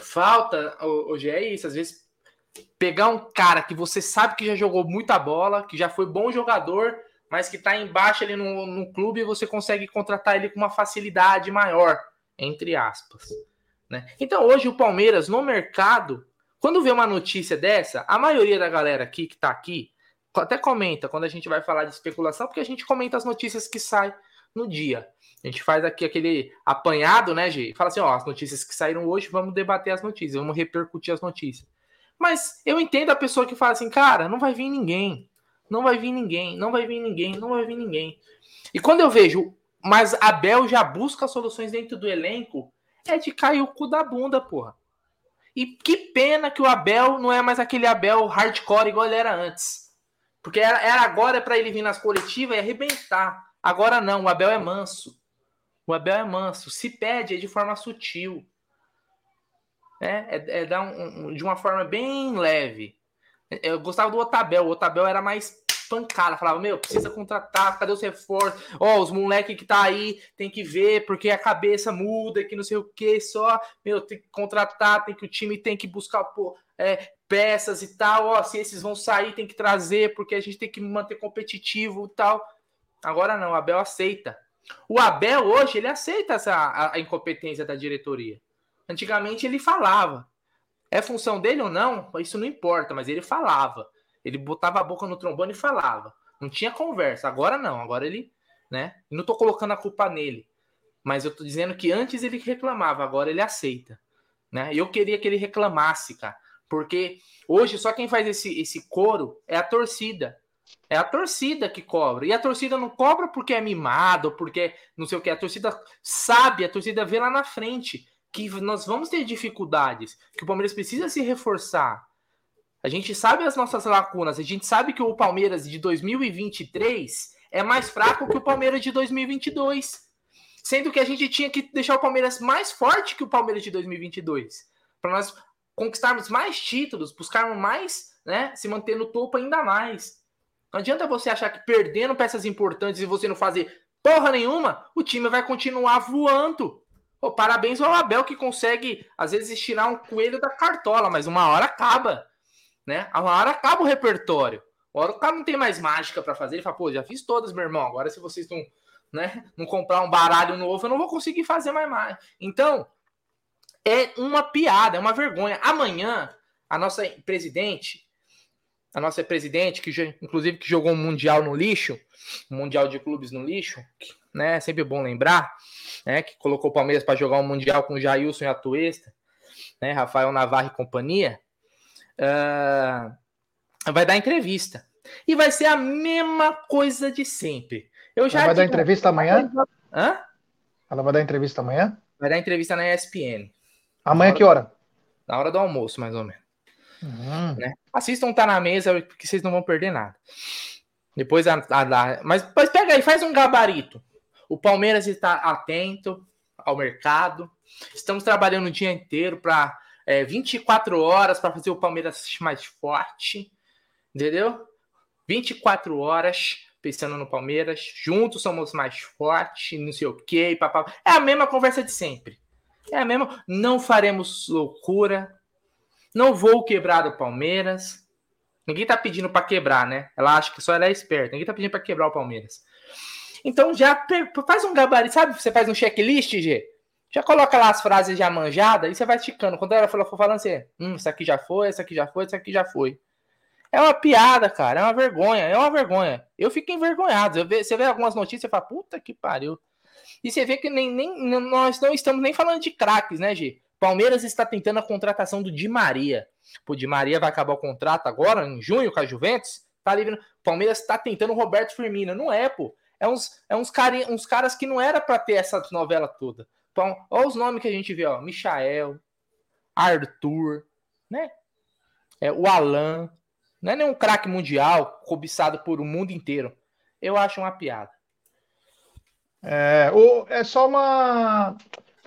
Falta, hoje é isso, às vezes pegar um cara que você sabe que já jogou muita bola, que já foi bom jogador, mas que tá embaixo ali no, no clube e você consegue contratar ele com uma facilidade maior, entre aspas. Né? Então hoje o Palmeiras no mercado quando vê uma notícia dessa, a maioria da galera aqui que tá aqui até comenta quando a gente vai falar de especulação, porque a gente comenta as notícias que saem no dia. A gente faz aqui aquele apanhado, né, Gi? Fala assim, ó, as notícias que saíram hoje, vamos debater as notícias, vamos repercutir as notícias. Mas eu entendo a pessoa que fala assim, cara, não vai vir ninguém. Não vai vir ninguém, não vai vir ninguém, não vai vir ninguém. E quando eu vejo, mas Abel já busca soluções dentro do elenco, é de cair o cu da bunda, porra. E que pena que o Abel não é mais aquele Abel hardcore igual ele era antes. Porque era, era agora para ele vir nas coletivas e arrebentar. Agora não, o Abel é manso. O Abel é manso. Se pede é de forma sutil. É, é, é dar um, um, de uma forma bem leve. Eu gostava do Otabel. O Otabel era mais pancada. Falava, meu, precisa contratar, cadê os reforços? Ó, oh, os moleques que tá aí tem que ver, porque a cabeça muda, que não sei o que, só, meu, tem que contratar, tem que o time tem que buscar pô, é, peças e tal. Ó, se esses vão sair, tem que trazer, porque a gente tem que manter competitivo e tal. Agora não, o Abel aceita. O Abel hoje, ele aceita essa, a, a incompetência da diretoria. Antigamente ele falava. É função dele ou não? Isso não importa, mas ele falava. Ele botava a boca no trombone e falava. Não tinha conversa. Agora não. Agora ele, né? Não tô colocando a culpa nele. Mas eu tô dizendo que antes ele reclamava, agora ele aceita. Né? Eu queria que ele reclamasse, cara. Porque hoje só quem faz esse, esse coro é a torcida. É a torcida que cobra. E a torcida não cobra porque é mimado, porque não sei o que. A torcida sabe, a torcida vê lá na frente que nós vamos ter dificuldades, que o Palmeiras precisa se reforçar. A gente sabe as nossas lacunas, a gente sabe que o Palmeiras de 2023 é mais fraco que o Palmeiras de 2022. Sendo que a gente tinha que deixar o Palmeiras mais forte que o Palmeiras de 2022. Para nós conquistarmos mais títulos, buscarmos mais, né, se manter no topo ainda mais. Não adianta você achar que perdendo peças importantes e você não fazer porra nenhuma, o time vai continuar voando. Pô, parabéns ao Abel que consegue, às vezes, tirar um coelho da cartola, mas uma hora acaba. Né? Uma hora acaba o repertório. Uma hora o cara não tem mais mágica para fazer. Ele fala, pô, já fiz todas, meu irmão. Agora, se vocês não, né, não comprar um baralho novo, eu não vou conseguir fazer mais mais. Então, é uma piada, é uma vergonha. Amanhã, a nossa presidente, a nossa presidente, que inclusive que jogou um mundial no lixo, um mundial de clubes no lixo, né? É sempre bom lembrar, né? Que colocou o Palmeiras para jogar um mundial com o Jailson e a Tuesta, né? Rafael Navarro e companhia. Uh, vai dar entrevista. E vai ser a mesma coisa de sempre. Eu já Ela vai dar entrevista amanhã? Hã? Ela vai dar entrevista amanhã? Vai dar entrevista na ESPN. Amanhã que hora? Na hora do almoço, mais ou menos. Uhum. Né? Assistam Tá na Mesa, porque vocês não vão perder nada. Depois a, a, a, mas, mas pega aí, faz um gabarito. O Palmeiras está atento ao mercado. Estamos trabalhando o dia inteiro para é, 24 horas para fazer o Palmeiras mais forte. Entendeu? 24 horas pensando no Palmeiras. Juntos somos mais fortes, não sei o quê. Papá. É a mesma conversa de sempre. É a mesma. Não faremos loucura. Não vou quebrar o Palmeiras. Ninguém tá pedindo para quebrar, né? Ela acha que só ela é esperta. Ninguém tá pedindo para quebrar o Palmeiras. Então já faz um gabarito, sabe? Você faz um checklist, G. Já coloca lá as frases já manjadas e você vai esticando. Quando ela for falando assim, hum, isso aqui já foi, isso aqui já foi, isso aqui já foi. É uma piada, cara. É uma vergonha. É uma vergonha. Eu fico envergonhado. Você vê algumas notícias e fala, puta que pariu. E você vê que nem, nem, nós não estamos nem falando de craques, né, G? Palmeiras está tentando a contratação do Di Maria. O Di Maria vai acabar o contrato agora, em junho, com a Juventus. Tá livre. Palmeiras está tentando o Roberto Firmino. Não é, pô. É uns, é uns, cari, uns caras que não era para ter essa novela toda. Então, olha os nomes que a gente vê, ó. Michael, Arthur, né? É, o Alan. Não é nenhum craque mundial cobiçado por o mundo inteiro. Eu acho uma piada. É, o, é só uma.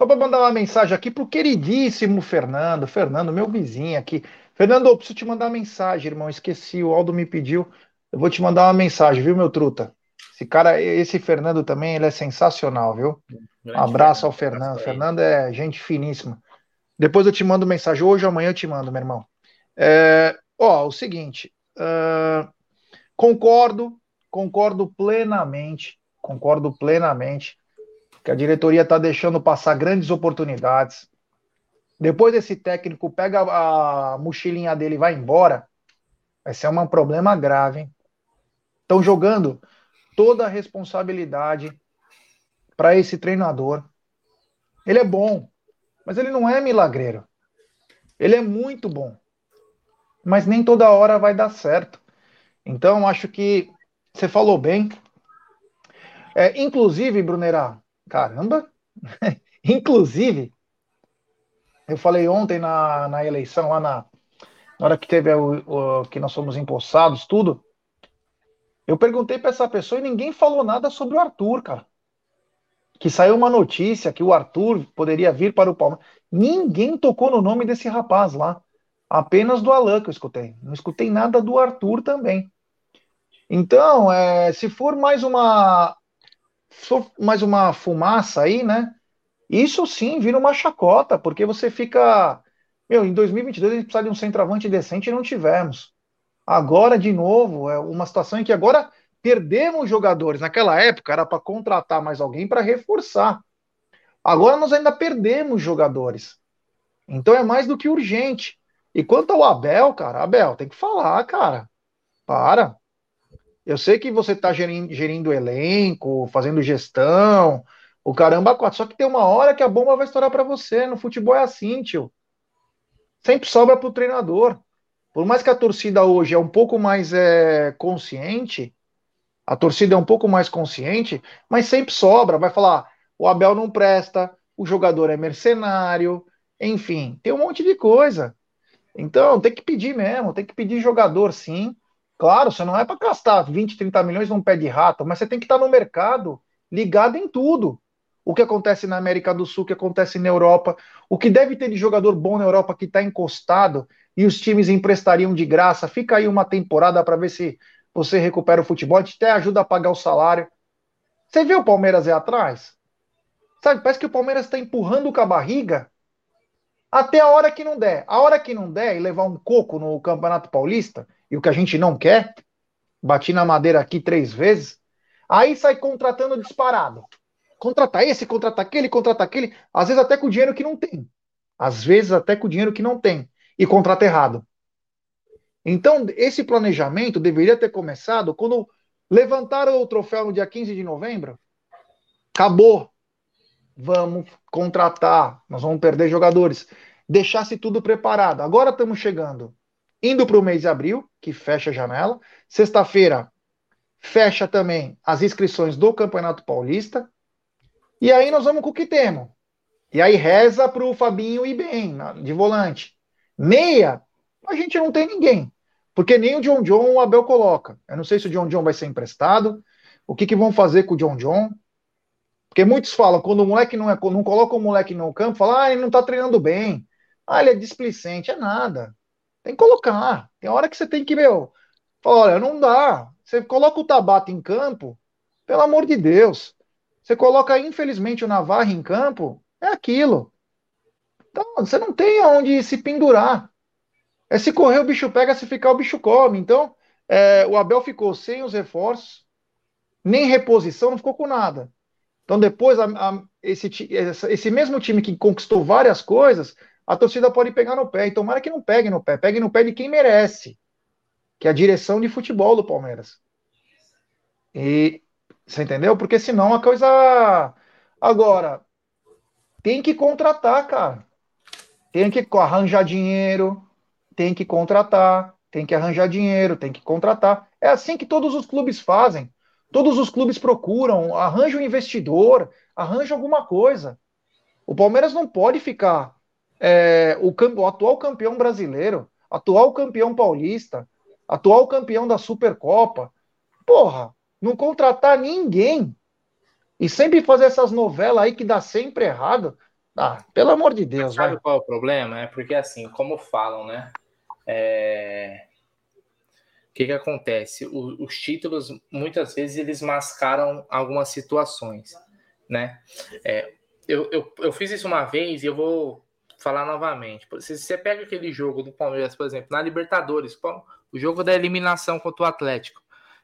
Só para mandar uma mensagem aqui pro queridíssimo Fernando. Fernando, meu vizinho aqui. Fernando, eu preciso te mandar uma mensagem, irmão. Esqueci, o Aldo me pediu. Eu vou te mandar uma mensagem, viu, meu truta? Esse cara, esse Fernando também, ele é sensacional, viu? Um abraço ao Fernando. Fernando é gente finíssima. Depois eu te mando mensagem. Hoje ou amanhã eu te mando, meu irmão. É, ó, o seguinte. Uh, concordo, concordo plenamente, concordo plenamente que a diretoria está deixando passar grandes oportunidades. Depois desse técnico pega a mochilinha dele e vai embora, vai ser um problema grave. Estão jogando toda a responsabilidade para esse treinador. Ele é bom, mas ele não é milagreiro. Ele é muito bom, mas nem toda hora vai dar certo. Então, acho que você falou bem. É, inclusive, Brunerá, caramba, (laughs) inclusive, eu falei ontem na, na eleição, lá na, na hora que teve o, o, que nós fomos empossados, tudo, eu perguntei para essa pessoa e ninguém falou nada sobre o Arthur, cara. Que saiu uma notícia que o Arthur poderia vir para o Palmeiras. Ninguém tocou no nome desse rapaz lá. Apenas do Alan que eu escutei. Não escutei nada do Arthur também. Então, é, se for mais uma mais uma fumaça aí, né? Isso sim vira uma chacota, porque você fica. Meu, em 2022 a gente precisa de um centroavante decente e não tivemos. Agora, de novo, é uma situação em que agora perdemos jogadores. Naquela época era para contratar mais alguém para reforçar. Agora nós ainda perdemos jogadores. Então é mais do que urgente. E quanto ao Abel, cara, Abel, tem que falar, cara. Para. Eu sei que você está gerindo, gerindo elenco, fazendo gestão, o caramba quatro. Só que tem uma hora que a bomba vai estourar para você. No futebol é assim, tio. Sempre sobra para o treinador. Por mais que a torcida hoje é um pouco mais é, consciente, a torcida é um pouco mais consciente, mas sempre sobra. Vai falar: o Abel não presta, o jogador é mercenário, enfim, tem um monte de coisa. Então, tem que pedir mesmo, tem que pedir jogador sim. Claro, você não é para gastar 20, 30 milhões num pé de rato, mas você tem que estar no mercado ligado em tudo. O que acontece na América do Sul, o que acontece na Europa, o que deve ter de jogador bom na Europa que está encostado e os times emprestariam de graça. Fica aí uma temporada para ver se você recupera o futebol, a gente até ajuda a pagar o salário. Você vê o Palmeiras aí atrás? Sabe, parece que o Palmeiras está empurrando com a barriga até a hora que não der. A hora que não der e levar um coco no Campeonato Paulista, e o que a gente não quer, bati na madeira aqui três vezes, aí sai contratando disparado. Contrata esse, contrata aquele, contrata aquele, às vezes até com dinheiro que não tem. Às vezes até com dinheiro que não tem. E contrata errado. Então, esse planejamento deveria ter começado quando levantaram o troféu no dia 15 de novembro. Acabou. Vamos contratar, nós vamos perder jogadores. Deixasse tudo preparado. Agora estamos chegando, indo para o mês de abril, que fecha a janela. Sexta-feira, fecha também as inscrições do Campeonato Paulista. E aí nós vamos com o que temos. E aí reza para o Fabinho ir bem, de volante. Meia, a gente não tem ninguém. Porque nem o John John o Abel coloca. Eu não sei se o John John vai ser emprestado. O que, que vão fazer com o John John? Porque muitos falam, quando o moleque não, é, não coloca o moleque no campo, fala, ah, ele não tá treinando bem. Ah, ele é displicente. É nada. Tem que colocar. Tem hora que você tem que, meu, olha, não dá. Você coloca o Tabata em campo, pelo amor de Deus. Você coloca, infelizmente, o Navarro em campo, é aquilo. Então, você não tem aonde se pendurar. É se correr o bicho pega, se ficar o bicho come. Então, é, o Abel ficou sem os reforços, nem reposição, não ficou com nada. Então, depois, a, a, esse, esse mesmo time que conquistou várias coisas, a torcida pode pegar no pé. E tomara que não pegue no pé, pegue no pé de quem merece, que é a direção de futebol do Palmeiras. E você entendeu? Porque senão a coisa. Agora, tem que contratar, cara. Tem que arranjar dinheiro, tem que contratar, tem que arranjar dinheiro, tem que contratar. É assim que todos os clubes fazem. Todos os clubes procuram, arranja um investidor, arranja alguma coisa. O Palmeiras não pode ficar é, o, o atual campeão brasileiro, atual campeão paulista, atual campeão da Supercopa. Porra, não contratar ninguém e sempre fazer essas novelas aí que dá sempre errado. Ah, pelo amor de Deus, Sabe vai. qual é o problema? É porque assim, como falam, né? É... O que, que acontece? O, os títulos, muitas vezes, eles mascaram algumas situações, né? É, eu, eu, eu fiz isso uma vez e eu vou falar novamente. Se você pega aquele jogo do Palmeiras, por exemplo, na Libertadores, o jogo da eliminação contra o Atlético,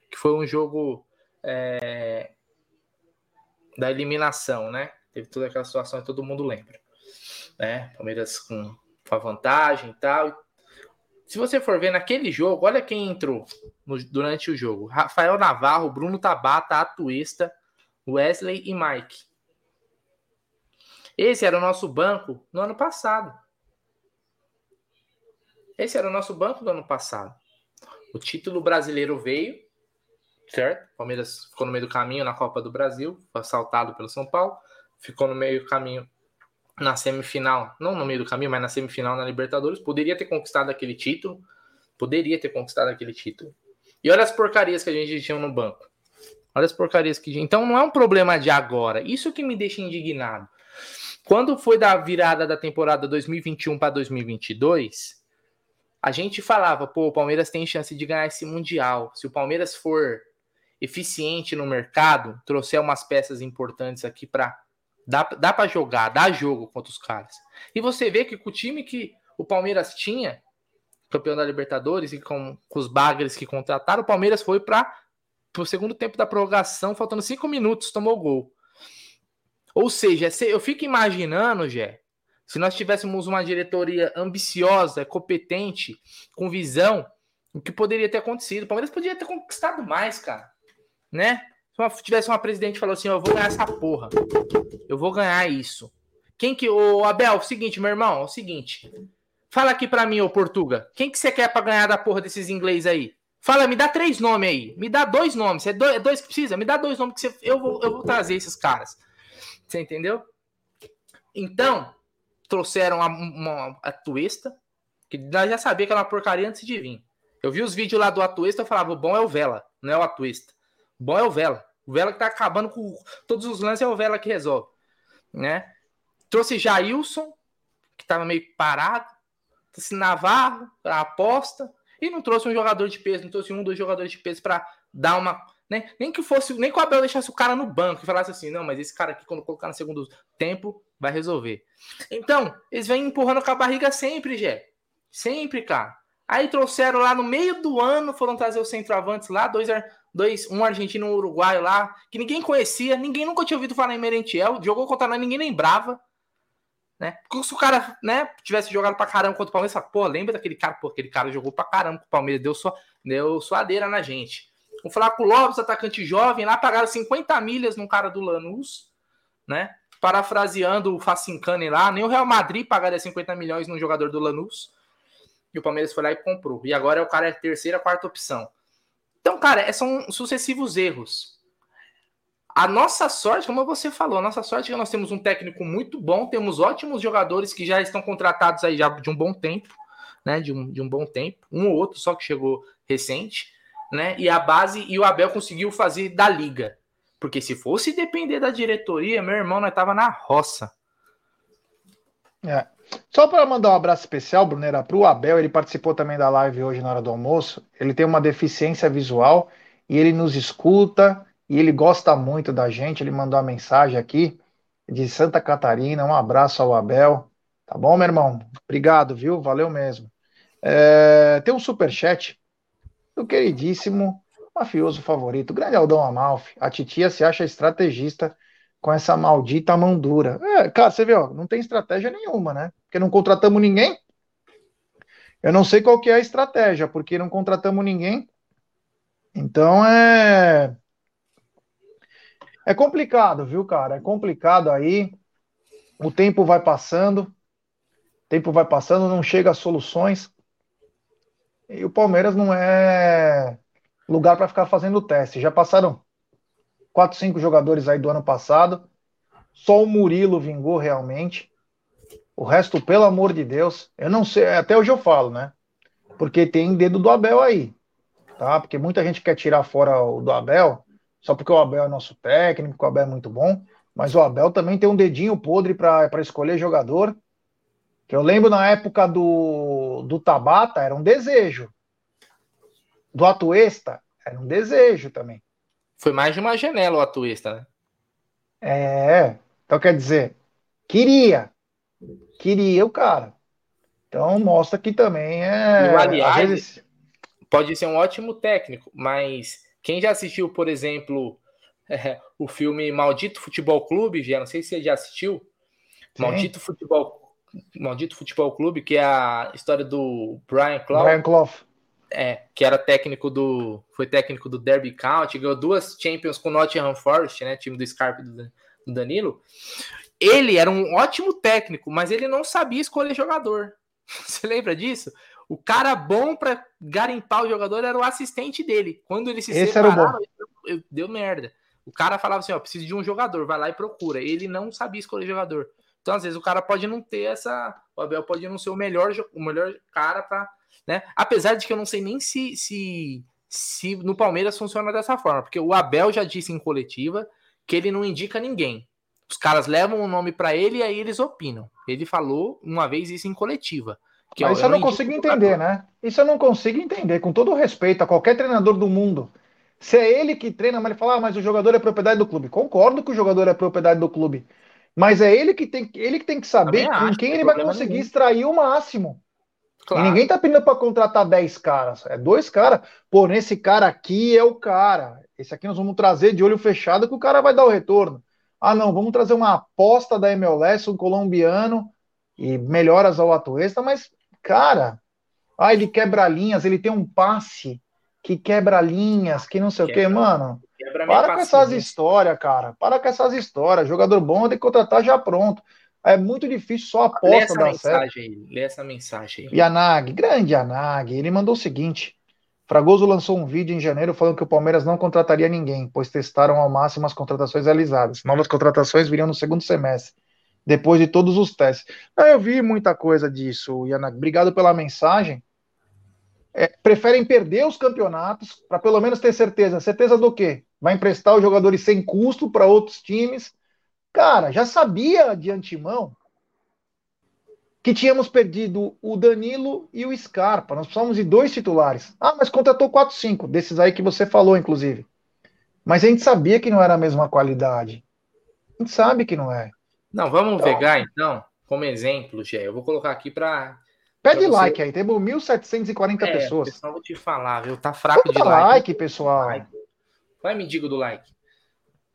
que foi um jogo é, da eliminação, né? Teve toda aquela situação e todo mundo lembra, né? Palmeiras com a vantagem e tal, se você for ver naquele jogo, olha quem entrou no, durante o jogo: Rafael Navarro, Bruno Tabata, Atuesta, Wesley e Mike. Esse era o nosso banco no ano passado. Esse era o nosso banco do ano passado. O título brasileiro veio, certo? Palmeiras ficou no meio do caminho na Copa do Brasil, foi assaltado pelo São Paulo, ficou no meio do caminho na semifinal, não no meio do caminho, mas na semifinal na Libertadores, poderia ter conquistado aquele título, poderia ter conquistado aquele título. E olha as porcarias que a gente tinha no banco. Olha as porcarias que. Então não é um problema de agora. Isso que me deixa indignado. Quando foi da virada da temporada 2021 para 2022, a gente falava, pô, o Palmeiras tem chance de ganhar esse Mundial. Se o Palmeiras for eficiente no mercado, trouxer umas peças importantes aqui para dá, dá para jogar, dá jogo contra os caras. E você vê que com o time que o Palmeiras tinha, campeão da Libertadores, e com, com os bagres que contrataram, o Palmeiras foi para o segundo tempo da prorrogação, faltando cinco minutos, tomou gol. Ou seja, eu fico imaginando, Gé, se nós tivéssemos uma diretoria ambiciosa, competente, com visão, o que poderia ter acontecido? O Palmeiras poderia ter conquistado mais, cara. Né? Se tivesse uma presidente que falou assim: Eu vou ganhar essa porra. Eu vou ganhar isso. Quem que. Ô, Abel, é o seguinte, meu irmão, é o seguinte. Fala aqui pra mim, ô Portuga. Quem que você quer pra ganhar da porra desses inglês aí? Fala, me dá três nomes aí. Me dá dois nomes. É dois, é dois que precisa? Me dá dois nomes que você, eu, vou, eu vou trazer esses caras. Você entendeu? Então, trouxeram uma, uma Atuesta, que nós já sabia que era uma porcaria antes de vir. Eu vi os vídeos lá do Atuesta, eu falava, o bom é o Vela, não é o Atuesta. O bom é o Vela. O Vela que tá acabando com todos os lances, é o Vela que resolve. Né? Trouxe Jailson, que tava meio parado. Trouxe Navarro, a aposta. E não trouxe um jogador de peso, não trouxe um, dois jogadores de peso para dar uma. Né? Nem que fosse, nem que o Abel deixasse o cara no banco e falasse assim, não, mas esse cara aqui, quando colocar no segundo tempo, vai resolver. Então, eles vêm empurrando com a barriga sempre, Jé. Sempre, cara. Aí trouxeram lá no meio do ano, foram trazer os centroavantes lá, dois, dois um argentino e um uruguaio lá, que ninguém conhecia, ninguém nunca tinha ouvido falar em Merentiel, jogou contra nós, ninguém lembrava. Né? Porque se o cara né, tivesse jogado pra caramba contra o Palmeiras, pô, lembra daquele cara? Pô, aquele cara jogou pra caramba com o Palmeiras, deu, sua, deu suadeira na gente. O Lopes, atacante jovem, lá pagaram 50 milhas num cara do Lanús, né? parafraseando o Facincane lá, nem o Real Madrid pagaria 50 milhões num jogador do Lanús. E o Palmeiras foi lá e comprou. E agora é o cara é terceira, quarta opção. Então, cara, é, são sucessivos erros. A nossa sorte, como você falou, a nossa sorte é que nós temos um técnico muito bom, temos ótimos jogadores que já estão contratados aí já de um bom tempo, né? De um, de um bom tempo. Um ou outro só que chegou recente, né? E a base e o Abel conseguiu fazer da liga. Porque se fosse depender da diretoria, meu irmão, nós tava na roça. É. Só para mandar um abraço especial, Brunera, para o Abel, ele participou também da live hoje na hora do almoço. Ele tem uma deficiência visual e ele nos escuta e ele gosta muito da gente. Ele mandou uma mensagem aqui de Santa Catarina. Um abraço ao Abel. Tá bom, meu irmão? Obrigado, viu? Valeu mesmo. É, tem um super chat do queridíssimo mafioso favorito, grande Aldão Amalfi. A titia se acha estrategista com essa maldita mão dura. É, cara, você vê, ó, não tem estratégia nenhuma, né? Porque não contratamos ninguém. Eu não sei qual que é a estratégia, porque não contratamos ninguém. Então é é complicado, viu, cara? É complicado aí. O tempo vai passando, o tempo vai passando, não chega a soluções. E o Palmeiras não é lugar para ficar fazendo teste. Já passaram quatro, cinco jogadores aí do ano passado. Só o Murilo vingou realmente. O resto, pelo amor de Deus, eu não sei, até hoje eu falo, né? Porque tem dedo do Abel aí, tá? Porque muita gente quer tirar fora o do Abel, só porque o Abel é nosso técnico, o Abel é muito bom, mas o Abel também tem um dedinho podre para escolher jogador. Que eu lembro na época do, do Tabata, era um desejo do Atuesta era um desejo também. Foi mais de uma janela o Atuesta, né? É, então quer dizer, queria, queria o cara. Então mostra que também é. E, aliás, vezes... pode ser um ótimo técnico, mas quem já assistiu, por exemplo, (laughs) é, o filme Maldito Futebol Clube, já não sei se você já assistiu. Sim. Maldito Futebol, Maldito Futebol Clube, que é a história do Brian Clough. Brian Clough. É, que era técnico do. Foi técnico do Derby County, ganhou duas Champions com o Nottingham Forest, né? Time do Scarpe do, do Danilo. Ele era um ótimo técnico, mas ele não sabia escolher jogador. (laughs) Você lembra disso? O cara bom para garimpar o jogador era o assistente dele. Quando ele se Esse separaram, deu merda. O cara falava assim, ó, preciso de um jogador, vai lá e procura. Ele não sabia escolher jogador. Então, às vezes, o cara pode não ter essa. O Abel pode não ser o melhor, o melhor cara para né? Apesar de que eu não sei nem se, se, se no Palmeiras funciona dessa forma, porque o Abel já disse em coletiva que ele não indica ninguém. Os caras levam o um nome para ele e aí eles opinam. Ele falou uma vez isso em coletiva, Que, Mas ó, isso eu não consigo entender, né? Isso eu não consigo entender, com todo respeito a qualquer treinador do mundo. Se é ele que treina, mas ele fala, ah, mas o jogador é propriedade do clube. Concordo que o jogador é propriedade do clube. Mas é ele que tem, ele que, tem que saber com quem ele vai conseguir nenhum. extrair o máximo. Claro. E ninguém tá pedindo para contratar 10 caras. É dois caras. Pô, nesse cara aqui é o cara. Esse aqui nós vamos trazer de olho fechado que o cara vai dar o retorno. Ah, não, vamos trazer uma aposta da MLS, um colombiano, e melhoras ao Atuesta, mas, cara, ah, ele quebra linhas, ele tem um passe que quebra linhas, que não sei quebra, o que, mano. Para com essas histórias, cara. Para com essas histórias. Jogador bom tem que contratar já pronto. É muito difícil só a aposta Lê essa dar mensagem certo. Aí. Lê essa mensagem aí. Yanag, grande Yanag, ele mandou o seguinte: Fragoso lançou um vídeo em janeiro falando que o Palmeiras não contrataria ninguém, pois testaram ao máximo as contratações realizadas. Novas contratações viriam no segundo semestre, depois de todos os testes. Eu vi muita coisa disso, Yanag. Obrigado pela mensagem. É, preferem perder os campeonatos para pelo menos ter certeza. Certeza do quê? Vai emprestar os jogadores sem custo para outros times Cara, já sabia de antemão que tínhamos perdido o Danilo e o Scarpa. Nós precisávamos de dois titulares. Ah, mas contratou 4, 5, desses aí que você falou, inclusive. Mas a gente sabia que não era a mesma qualidade. A gente sabe que não é. Não, vamos então, pegar então, como exemplo, Gé. Eu vou colocar aqui para. Pede pra like aí, temos 1.740 é, pessoas. Pessoal, vou te falar, viu? Tá fraco vamos de like. like, pessoal. Vai me diga do like.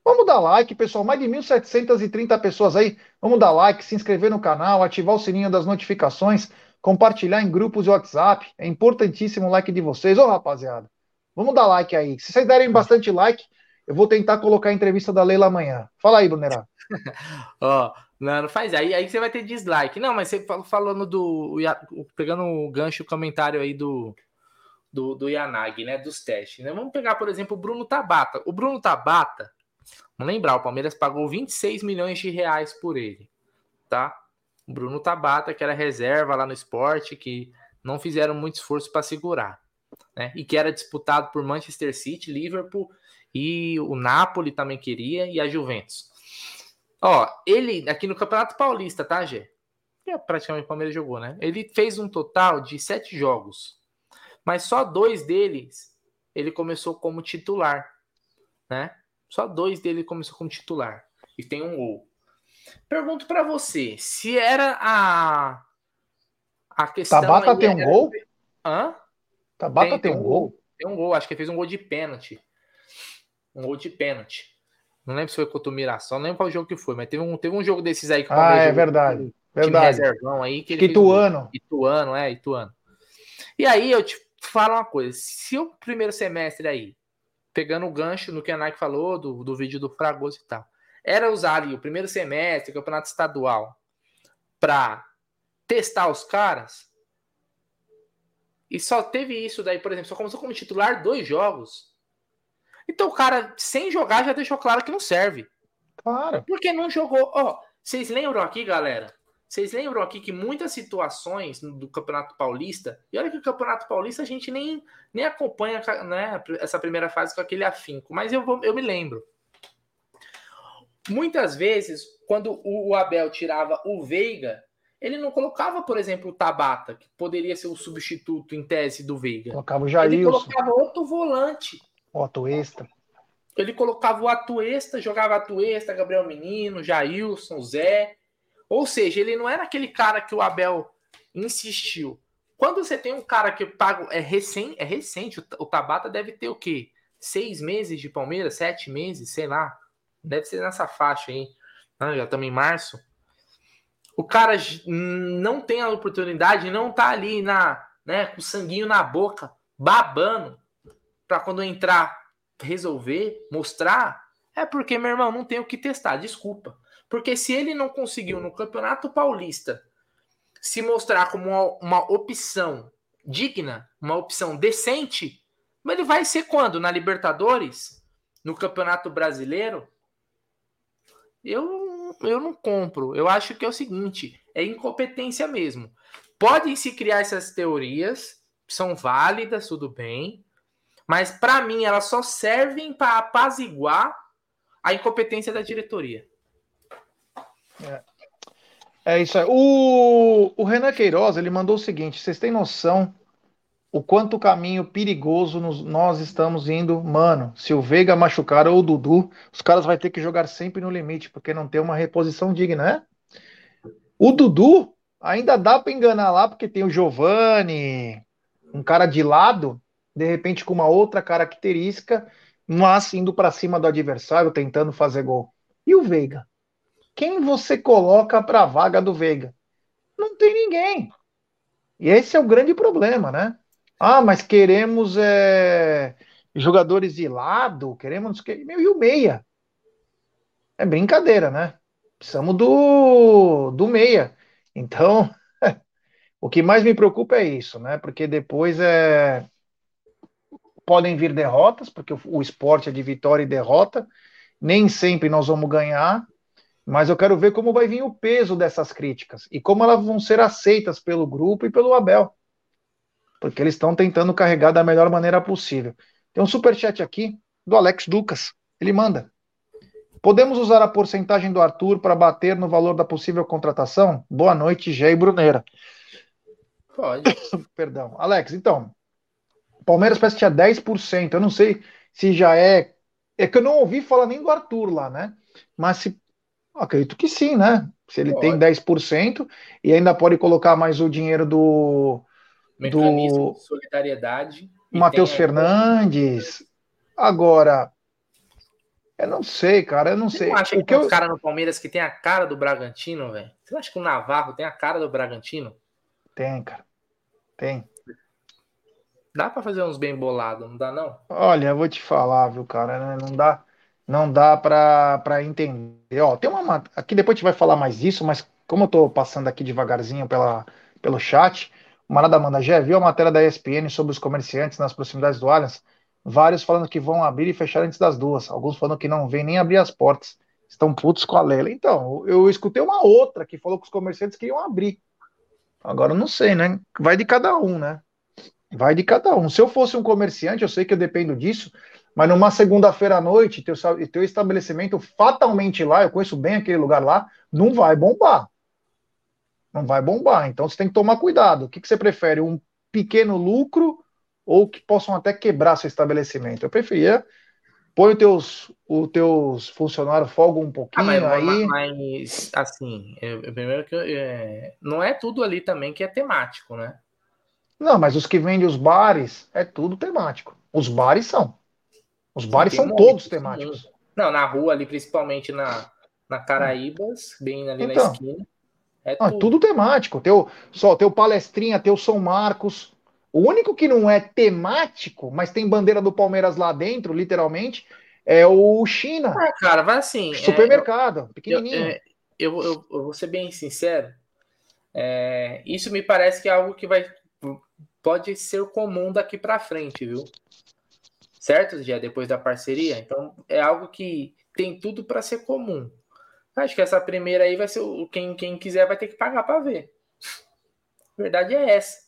Vamos dar like, pessoal. Mais de 1.730 pessoas aí. Vamos dar like, se inscrever no canal, ativar o sininho das notificações, compartilhar em grupos de WhatsApp. É importantíssimo o like de vocês. Ô, rapaziada, vamos dar like aí. Se vocês derem bastante like, eu vou tentar colocar a entrevista da Leila amanhã. Fala aí, Brunerá. (laughs) Ó, oh, não, não faz aí. Aí você vai ter dislike. Não, mas você falando do. Pegando o gancho, o comentário aí do. Do, do Yanagi, né? Dos testes. Né? Vamos pegar, por exemplo, o Bruno Tabata. O Bruno Tabata, Vamos lembrar, o Palmeiras pagou 26 milhões de reais por ele, tá? O Bruno Tabata, que era reserva lá no esporte, que não fizeram muito esforço para segurar, né? E que era disputado por Manchester City, Liverpool e o Napoli também queria e a Juventus. Ó, ele aqui no Campeonato Paulista, tá, Gê? Que é praticamente o Palmeiras jogou, né? Ele fez um total de sete jogos, mas só dois deles ele começou como titular, né? Só dois dele começou como titular. E tem um gol. Pergunto para você, se era a a questão Tabata tem um era... gol? Hã? Tabata tem, tem um gol? gol? Tem um gol, acho que ele fez um gol de pênalti. Um gol de pênalti. Não lembro se foi contra o Mirassol, não lembro qual jogo que foi, mas teve um, teve um jogo desses aí que o Ah, é verdade. Verdade. reservão aí que ele Ituano. Um... Ituano, é, Ituano. E aí eu te falo uma coisa, se o primeiro semestre aí pegando o gancho no que a Nike falou, do, do vídeo do Fragoso e tal. Era usar ali o primeiro semestre, campeonato estadual, para testar os caras. E só teve isso daí, por exemplo, só começou como titular dois jogos. Então o cara, sem jogar, já deixou claro que não serve. Claro. Porque não jogou. Ó, oh, vocês lembram aqui, galera? Vocês lembram aqui que muitas situações do Campeonato Paulista, e olha que o Campeonato Paulista a gente nem, nem acompanha né, essa primeira fase com aquele afinco, mas eu, vou, eu me lembro. Muitas vezes, quando o Abel tirava o Veiga, ele não colocava, por exemplo, o Tabata, que poderia ser o substituto em tese do Veiga. Colocava o Jailson. Ele colocava outro volante. O Atuesta. Ele colocava o Atuesta, jogava Atuesta, Gabriel Menino, Jailson, Zé. Ou seja, ele não era aquele cara que o Abel insistiu. Quando você tem um cara que paga. É, recém, é recente, o Tabata deve ter o quê? Seis meses de Palmeiras? Sete meses? Sei lá. Deve ser nessa faixa aí. Ah, já estamos em março. O cara não tem a oportunidade, não tá ali na, né, com sanguinho na boca, babando, para quando entrar resolver, mostrar. É porque, meu irmão, não tem o que testar, desculpa. Porque se ele não conseguiu no Campeonato Paulista se mostrar como uma, uma opção digna, uma opção decente, mas ele vai ser quando? Na Libertadores? No Campeonato Brasileiro? Eu, eu não compro. Eu acho que é o seguinte: é incompetência mesmo. Podem se criar essas teorias, são válidas, tudo bem, mas para mim elas só servem para apaziguar a incompetência da diretoria. É. É isso aí. O, o Renan Queiroz, ele mandou o seguinte: vocês têm noção o quanto caminho perigoso nos, nós estamos indo? Mano, se o Veiga machucar ou o Dudu, os caras vão ter que jogar sempre no limite, porque não tem uma reposição digna, né? O Dudu ainda dá para enganar lá, porque tem o Giovani, um cara de lado, de repente com uma outra característica, mas indo para cima do adversário, tentando fazer gol. E o Veiga? quem você coloca para a vaga do Veiga? Não tem ninguém. E esse é o grande problema, né? Ah, mas queremos é, jogadores de lado, queremos. Meu, e o meia? É brincadeira, né? Precisamos do, do meia. Então, (laughs) o que mais me preocupa é isso, né? Porque depois é. Podem vir derrotas, porque o, o esporte é de vitória e derrota. Nem sempre nós vamos ganhar, mas eu quero ver como vai vir o peso dessas críticas e como elas vão ser aceitas pelo grupo e pelo Abel. Porque eles estão tentando carregar da melhor maneira possível. Tem um super chat aqui do Alex Ducas. Ele manda: Podemos usar a porcentagem do Arthur para bater no valor da possível contratação? Boa noite, Gé e Bruneira. Pode. (coughs) Perdão. Alex, então, Palmeiras parece que tinha 10%. Eu não sei se já é. É que eu não ouvi falar nem do Arthur lá, né? Mas se Acredito que sim, né? Se ele pode. tem 10% e ainda pode colocar mais o dinheiro do. Mecanismo do... de solidariedade. Matheus Fernandes. Agora, eu não sei, cara, eu não Você sei. Você acha o que, que eu... cara no Palmeiras que tem a cara do Bragantino, velho? Você acha que o Navarro tem a cara do Bragantino? Tem, cara. Tem. Dá para fazer uns bem bolados, não dá não? Olha, eu vou te falar, viu, cara, né? não dá não dá para entender. Ó, tem uma aqui depois a gente vai falar mais disso, mas como eu estou passando aqui devagarzinho pela, pelo chat, o Marada manda já viu a matéria da ESPN sobre os comerciantes nas proximidades do Allianz? Vários falando que vão abrir e fechar antes das duas. Alguns falando que não vêm nem abrir as portas. Estão putos com a Lela. Então, eu escutei uma outra que falou que os comerciantes queriam abrir. Agora não sei, né? Vai de cada um, né? Vai de cada um. Se eu fosse um comerciante, eu sei que eu dependo disso, mas numa segunda-feira à noite, teu, teu estabelecimento fatalmente lá, eu conheço bem aquele lugar lá, não vai bombar. Não vai bombar. Então você tem que tomar cuidado. O que, que você prefere? Um pequeno lucro ou que possam até quebrar seu estabelecimento? Eu preferia põe os teus, os teus funcionários folga um pouquinho ah, mas, aí. Mas assim, eu, primeiro que eu, é, não é tudo ali também que é temático, né? Não, mas os que vendem os bares é tudo temático. Os bares são. Os bares são todos temáticos. Não, na rua ali, principalmente na, na Caraíbas, bem ali então, na esquina. É tudo. tudo temático. Teu, só, teu palestrinha, teu São Marcos. O único que não é temático, mas tem bandeira do Palmeiras lá dentro, literalmente, é o China. Ah, cara, vai assim. Supermercado, é, pequenininho. Eu, é, eu, eu, eu, vou ser bem sincero. É, isso me parece que é algo que vai pode ser comum daqui para frente, viu? certo? Já depois da parceria. Então é algo que tem tudo para ser comum. Acho que essa primeira aí vai ser o quem, quem quiser vai ter que pagar para ver. Verdade é essa.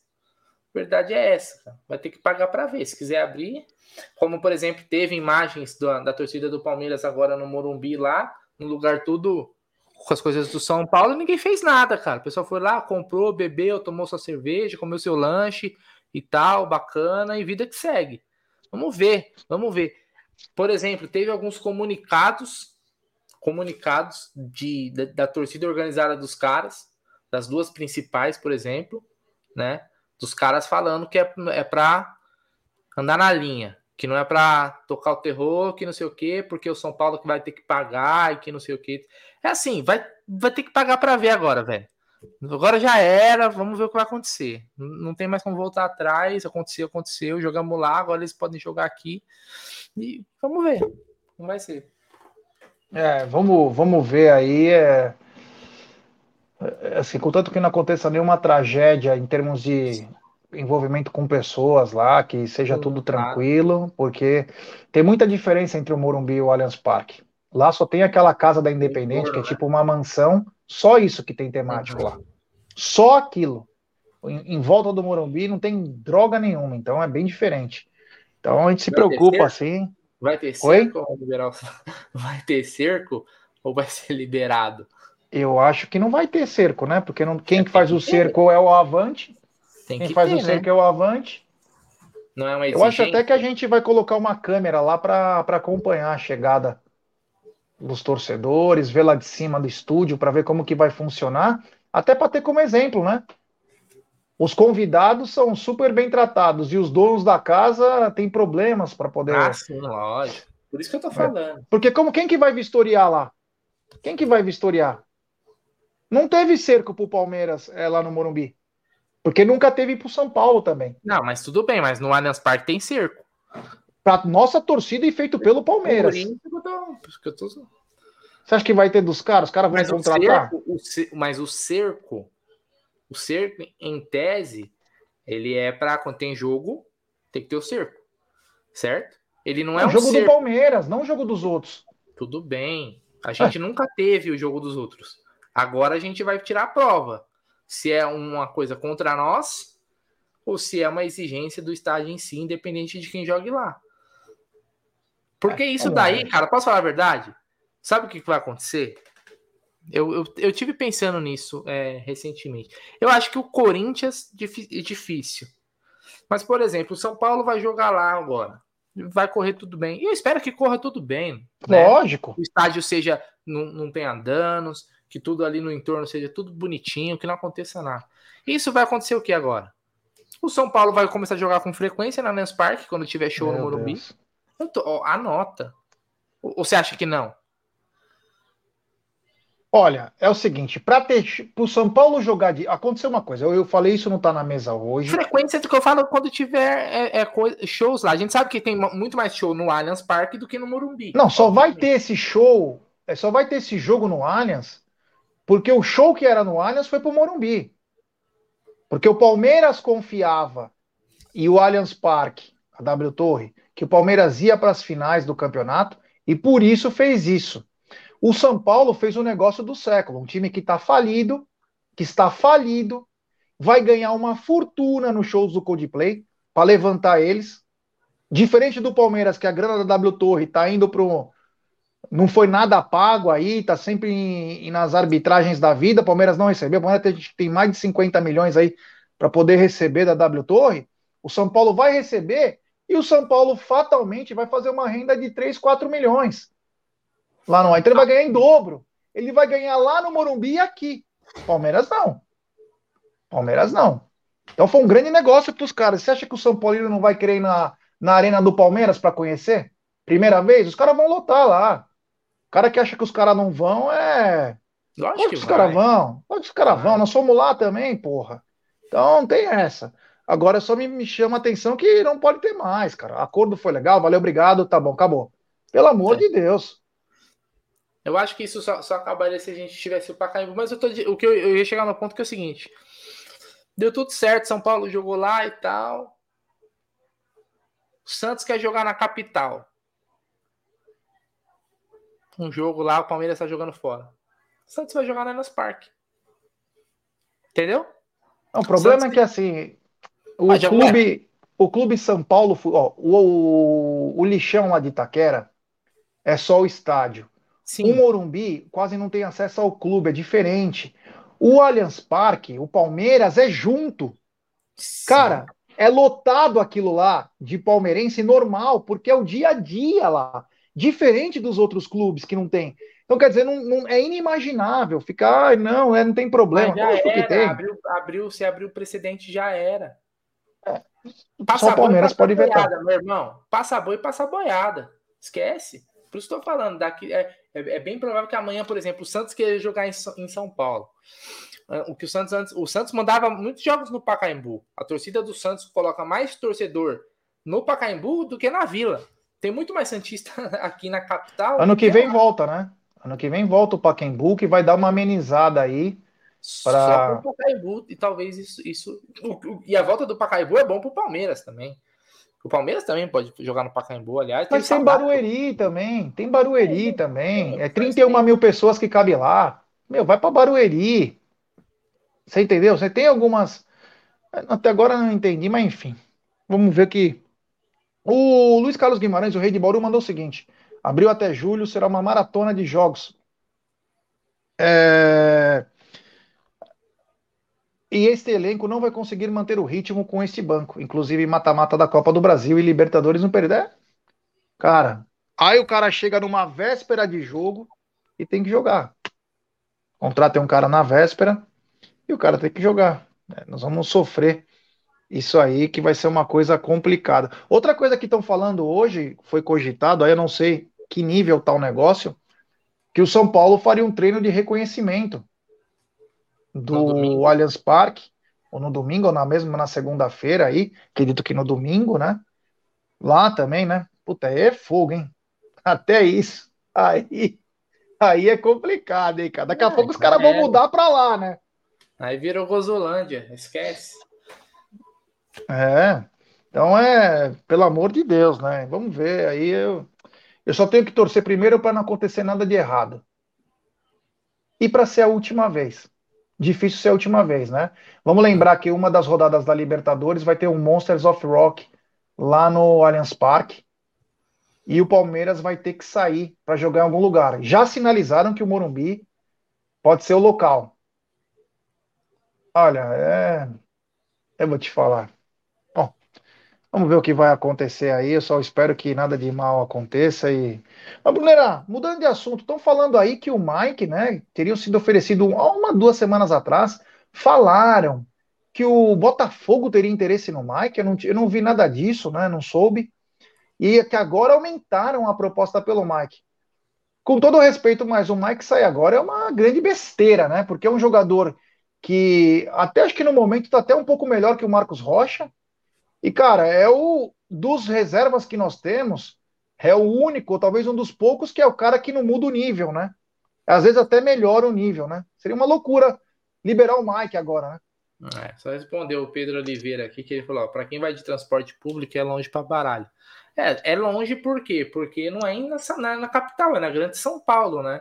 Verdade é essa. Vai ter que pagar para ver. Se quiser abrir, como por exemplo teve imagens da, da torcida do Palmeiras agora no Morumbi lá, no lugar tudo com as coisas do São Paulo, ninguém fez nada, cara. O pessoal foi lá, comprou, bebeu, tomou sua cerveja, comeu seu lanche e tal, bacana, e vida que segue. Vamos ver, vamos ver. Por exemplo, teve alguns comunicados, comunicados de, da, da torcida organizada dos caras, das duas principais, por exemplo, né? Dos caras falando que é, é para andar na linha, que não é para tocar o terror, que não sei o quê, porque o São Paulo que vai ter que pagar e que não sei o quê. É assim, vai, vai ter que pagar para ver agora, velho. Agora já era, vamos ver o que vai acontecer. Não tem mais como voltar atrás. Aconteceu, aconteceu. Jogamos lá, agora eles podem jogar aqui. E vamos ver como vai ser. É, vamos, vamos ver aí. É, é, assim, contanto que não aconteça nenhuma tragédia em termos de envolvimento com pessoas lá, que seja tudo tranquilo, porque tem muita diferença entre o Morumbi e o Allianz Parque. Lá só tem aquela casa da Independente, que é né? tipo uma mansão só isso que tem temático lá. Só aquilo. Em, em, volta do Morumbi não tem droga nenhuma, então é bem diferente. Então a gente se vai preocupa assim. Vai ter cerco Oi? ou liberar... (laughs) Vai ter cerco ou vai ser liberado? Eu acho que não vai ter cerco, né? Porque não, quem é, faz o cerco é o Avante. Tem quem faz ter, o cerco né? é o Avante. Não é uma Eu acho até que a gente vai colocar uma câmera lá para acompanhar a chegada dos torcedores, ver lá de cima do estúdio para ver como que vai funcionar, até para ter como exemplo, né? Os convidados são super bem tratados e os donos da casa têm problemas para poder. Ah, sim, lógico. Por isso que eu tô é. falando. É. Porque como quem que vai vistoriar lá? Quem que vai vistoriar? Não teve cerco pro Palmeiras é, lá no Morumbi. Porque nunca teve pro São Paulo também. Não, mas tudo bem, mas no Allianz Parque tem cerco. Pra nossa torcida e feito pelo Palmeiras. Você acha que vai ter dos caras? Os caras vão mas contratar? O cerco, o, mas o cerco, o cerco, em tese, ele é para quando tem jogo, tem que ter o cerco. Certo? Ele não é, é um jogo cerco. do Palmeiras, não o jogo dos outros. Tudo bem. A gente é. (laughs) nunca teve o jogo dos outros. Agora a gente vai tirar a prova. Se é uma coisa contra nós ou se é uma exigência do estádio em si, independente de quem jogue lá. Porque é, isso daí, cara, posso falar a verdade? Sabe o que vai acontecer? Eu, eu, eu tive pensando nisso é, recentemente. Eu acho que o Corinthians é difícil. Mas, por exemplo, o São Paulo vai jogar lá agora. Vai correr tudo bem. E eu espero que corra tudo bem. Né? Lógico. O estádio seja. Não, não tenha danos, que tudo ali no entorno seja tudo bonitinho, que não aconteça nada. Isso vai acontecer o que agora? O São Paulo vai começar a jogar com frequência na Lens Park quando tiver show Meu no Morumbi. Tô, ó, anota. Ou você acha que não? Olha, é o seguinte, para o São Paulo jogar de. Aconteceu uma coisa, eu, eu falei isso não tá na mesa hoje. Frequência do que eu falo quando tiver é, é coisa, shows lá. A gente sabe que tem muito mais show no Allianz Parque do que no Morumbi. Não, só vai ter esse show, é, só vai ter esse jogo no Allianz, porque o show que era no Allianz foi pro Morumbi. Porque o Palmeiras confiava e o Allianz Parque, a W Torre, que o Palmeiras ia para as finais do campeonato e por isso fez isso. O São Paulo fez o negócio do século, um time que está falido, que está falido, vai ganhar uma fortuna nos shows do Coldplay para levantar eles. Diferente do Palmeiras, que a grana da W Torre está indo para não foi nada pago aí, está sempre em, em, nas arbitragens da vida. Palmeiras não recebeu. Palmeiras tem, tem mais de 50 milhões aí para poder receber da W Torre. O São Paulo vai receber e o São Paulo fatalmente vai fazer uma renda de 3, 4 milhões lá no Então ele vai ganhar em dobro. Ele vai ganhar lá no Morumbi e aqui. Palmeiras não. Palmeiras não. Então foi um grande negócio para os caras. Você acha que o São Paulo não vai querer ir na, na arena do Palmeiras para conhecer? Primeira vez? Os caras vão lotar lá. O cara que acha que os caras não vão é. Lógico que os caras vão. Lógico que os caras vão. Nós somos lá também, porra. Então tem essa. Agora só me, me chama a atenção que não pode ter mais, cara. Acordo foi legal, valeu, obrigado, tá bom, acabou. Pelo amor Sim. de Deus. Eu acho que isso só, só acabaria se a gente tivesse o Pacaembu, mas eu tô, o que eu, eu, ia chegar no ponto que é o seguinte: deu tudo certo, São Paulo jogou lá e tal. O Santos quer jogar na capital. Um jogo lá, o Palmeiras está jogando fora. O Santos vai jogar na Elas Park. Entendeu? Não, o problema Santos é que assim, o clube, o clube São Paulo, ó, o, o, o lixão lá de Itaquera é só o estádio. Sim. O Morumbi quase não tem acesso ao clube, é diferente. O Allianz Parque, o Palmeiras é junto. Sim. Cara, é lotado aquilo lá de palmeirense normal, porque é o dia a dia lá. Diferente dos outros clubes que não tem. Então, quer dizer, não, não é inimaginável ficar, não, é, não tem problema. Mas já era, abriu, abriu, se abriu o precedente, já era. É. Passa Só o Palmeiras pode vetar. Meu irmão, passa boi passa boiada. Esquece. Por isso estou falando, daqui, é, é, é, bem provável que amanhã, por exemplo, o Santos queira jogar em, em São Paulo. Ah, o que o Santos antes, o Santos mandava muitos jogos no Pacaembu. A torcida do Santos coloca mais torcedor no Pacaembu do que na Vila. Tem muito mais santista (laughs) aqui na capital. Ano que, que vem lá. volta, né? Ano que vem volta o Pacaembu que vai dar uma amenizada aí. Pra... Só pro Pacaembu e talvez isso, isso e a volta do Pacaembu é bom pro Palmeiras também. O Palmeiras também pode jogar no Pacaembu, aliás. Mas tem, tem Barueri também. Tem Barueri é, também. É 31 tem... mil pessoas que cabe lá. Meu, vai para Barueri. Você entendeu? Você tem algumas. Até agora não entendi, mas enfim. Vamos ver que. O Luiz Carlos Guimarães, o rei de Bauru, mandou o seguinte: abril até julho será uma maratona de jogos. É... E este elenco não vai conseguir manter o ritmo com este banco, inclusive mata-mata da Copa do Brasil e Libertadores não perder. Cara, aí o cara chega numa véspera de jogo e tem que jogar. Contrata um cara na véspera e o cara tem que jogar. É, nós vamos sofrer isso aí que vai ser uma coisa complicada. Outra coisa que estão falando hoje, foi cogitado, aí eu não sei que nível está o negócio, que o São Paulo faria um treino de reconhecimento do Allianz Parque, ou no domingo, ou na mesma na segunda-feira aí, acredito que no domingo, né? Lá também, né? Puta, aí é fogo, hein? Até isso. Aí, aí é complicado, hein, cara? Daqui a é, pouco os caras é. vão mudar pra lá, né? Aí virou Rosolândia, esquece. É. Então é, pelo amor de Deus, né? Vamos ver. Aí eu, eu só tenho que torcer primeiro para não acontecer nada de errado. E para ser a última vez. Difícil ser a última vez, né? Vamos lembrar que uma das rodadas da Libertadores vai ter um Monsters of Rock lá no Allianz Parque. E o Palmeiras vai ter que sair para jogar em algum lugar. Já sinalizaram que o Morumbi pode ser o local. Olha, é. Eu vou te falar. Vamos ver o que vai acontecer aí. Eu só espero que nada de mal aconteça. E. Mas, Brunera, mudando de assunto, estão falando aí que o Mike, né, teria sido oferecido há uma, duas semanas atrás. Falaram que o Botafogo teria interesse no Mike. Eu não, eu não vi nada disso, né? Não soube. E que agora aumentaram a proposta pelo Mike. Com todo respeito, mas o Mike sair agora é uma grande besteira, né? Porque é um jogador que até acho que no momento está até um pouco melhor que o Marcos Rocha e, cara, é o dos reservas que nós temos, é o único, talvez um dos poucos, que é o cara que não muda o nível, né? Às vezes até melhora o nível, né? Seria uma loucura liberar o Mike agora, né? É, só respondeu o Pedro Oliveira aqui, que ele falou: para quem vai de transporte público é longe para baralho. É, é longe por quê? Porque não é na, na capital, é na grande São Paulo, né?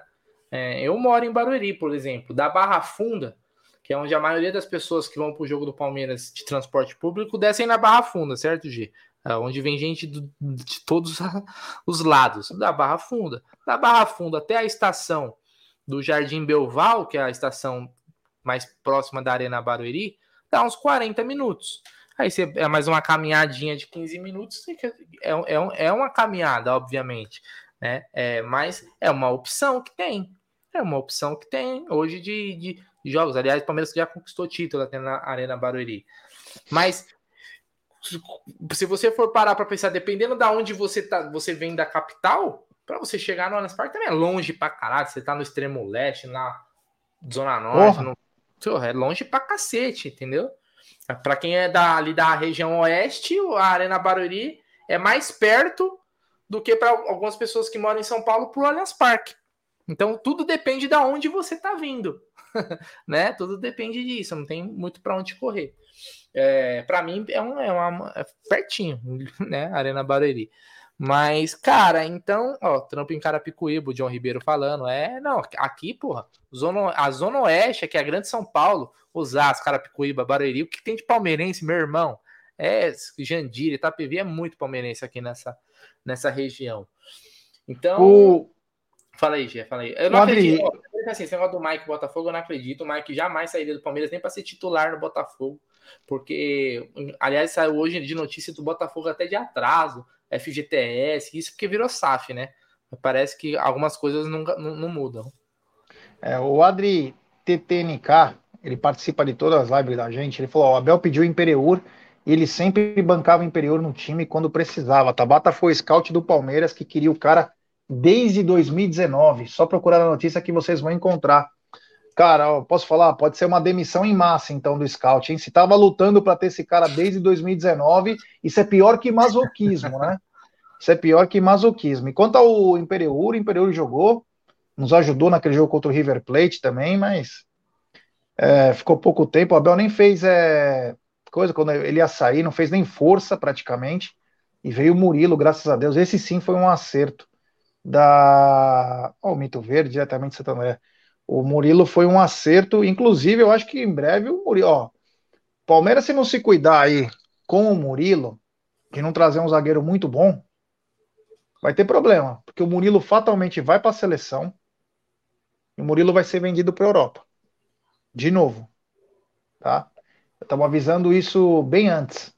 É, eu moro em Barueri, por exemplo, da Barra Funda que é onde a maioria das pessoas que vão para o jogo do Palmeiras de transporte público descem na Barra Funda, certo, G? É onde vem gente do, de todos (laughs) os lados, da Barra Funda. Da Barra Funda até a estação do Jardim Belval, que é a estação mais próxima da Arena Barueri, dá uns 40 minutos. Aí você é mais uma caminhadinha de 15 minutos, é, é, é uma caminhada, obviamente, né? É, mas é uma opção que tem. É uma opção que tem hoje de, de jogos. Aliás, o Palmeiras já conquistou título até na Arena Barueri. Mas se você for parar para pensar, dependendo da de onde você tá, você vem da capital, para você chegar no Allianz Parque também é longe para caralho. Você tá no extremo leste, na zona norte, no, é longe para cacete, entendeu? Para quem é da, ali da região oeste, a Arena Barueri é mais perto do que para algumas pessoas que moram em São Paulo pro Allianz Parque. Então tudo depende de onde você está vindo, (laughs) né? Tudo depende disso, não tem muito para onde correr. É, para mim é, um, é, uma, é pertinho, (laughs) né? Arena Barueri. Mas, cara, então, ó, trampo em Carapicuíba, o John Ribeiro falando, é, não, aqui, porra, zona, a Zona Oeste, que é a Grande São Paulo, Osasco, Carapicuíba, Barueri, o que tem de palmeirense, meu irmão? É, Jandira, Itapevi é muito palmeirense aqui nessa, nessa região. Então, o, Fala aí, Gê, fala aí. Eu não Madrid. Acredito. Assim, esse negócio do Mike Botafogo, eu não acredito. O Mike jamais sairia do Palmeiras nem para ser titular no Botafogo. Porque, aliás, saiu hoje de notícia do Botafogo até de atraso, FGTS, isso porque virou SAF, né? Parece que algumas coisas nunca, não, não mudam. É, o Adri TTNK, ele participa de todas as lives da gente. Ele falou: o Abel pediu o Imperiur e ele sempre bancava o Imperiur no time quando precisava. A Tabata foi scout do Palmeiras que queria o cara desde 2019. Só procurar a notícia que vocês vão encontrar. Cara, posso falar? Pode ser uma demissão em massa, então, do scout, hein? Se tava lutando para ter esse cara desde 2019, isso é pior que masoquismo, né? Isso é pior que masoquismo. E quanto ao Imperiur, o Imperiur jogou, nos ajudou naquele jogo contra o River Plate também, mas é, ficou pouco tempo. O Abel nem fez é, coisa quando ele ia sair, não fez nem força praticamente. E veio o Murilo, graças a Deus. Esse sim foi um acerto da. Ó, o Mito Verde, diretamente de Santander. O Murilo foi um acerto, inclusive eu acho que em breve o Murilo. Ó, Palmeiras, se não se cuidar aí com o Murilo, de não trazer um zagueiro muito bom, vai ter problema, porque o Murilo fatalmente vai para a seleção. E o Murilo vai ser vendido para a Europa. De novo. Tá? Estamos avisando isso bem antes.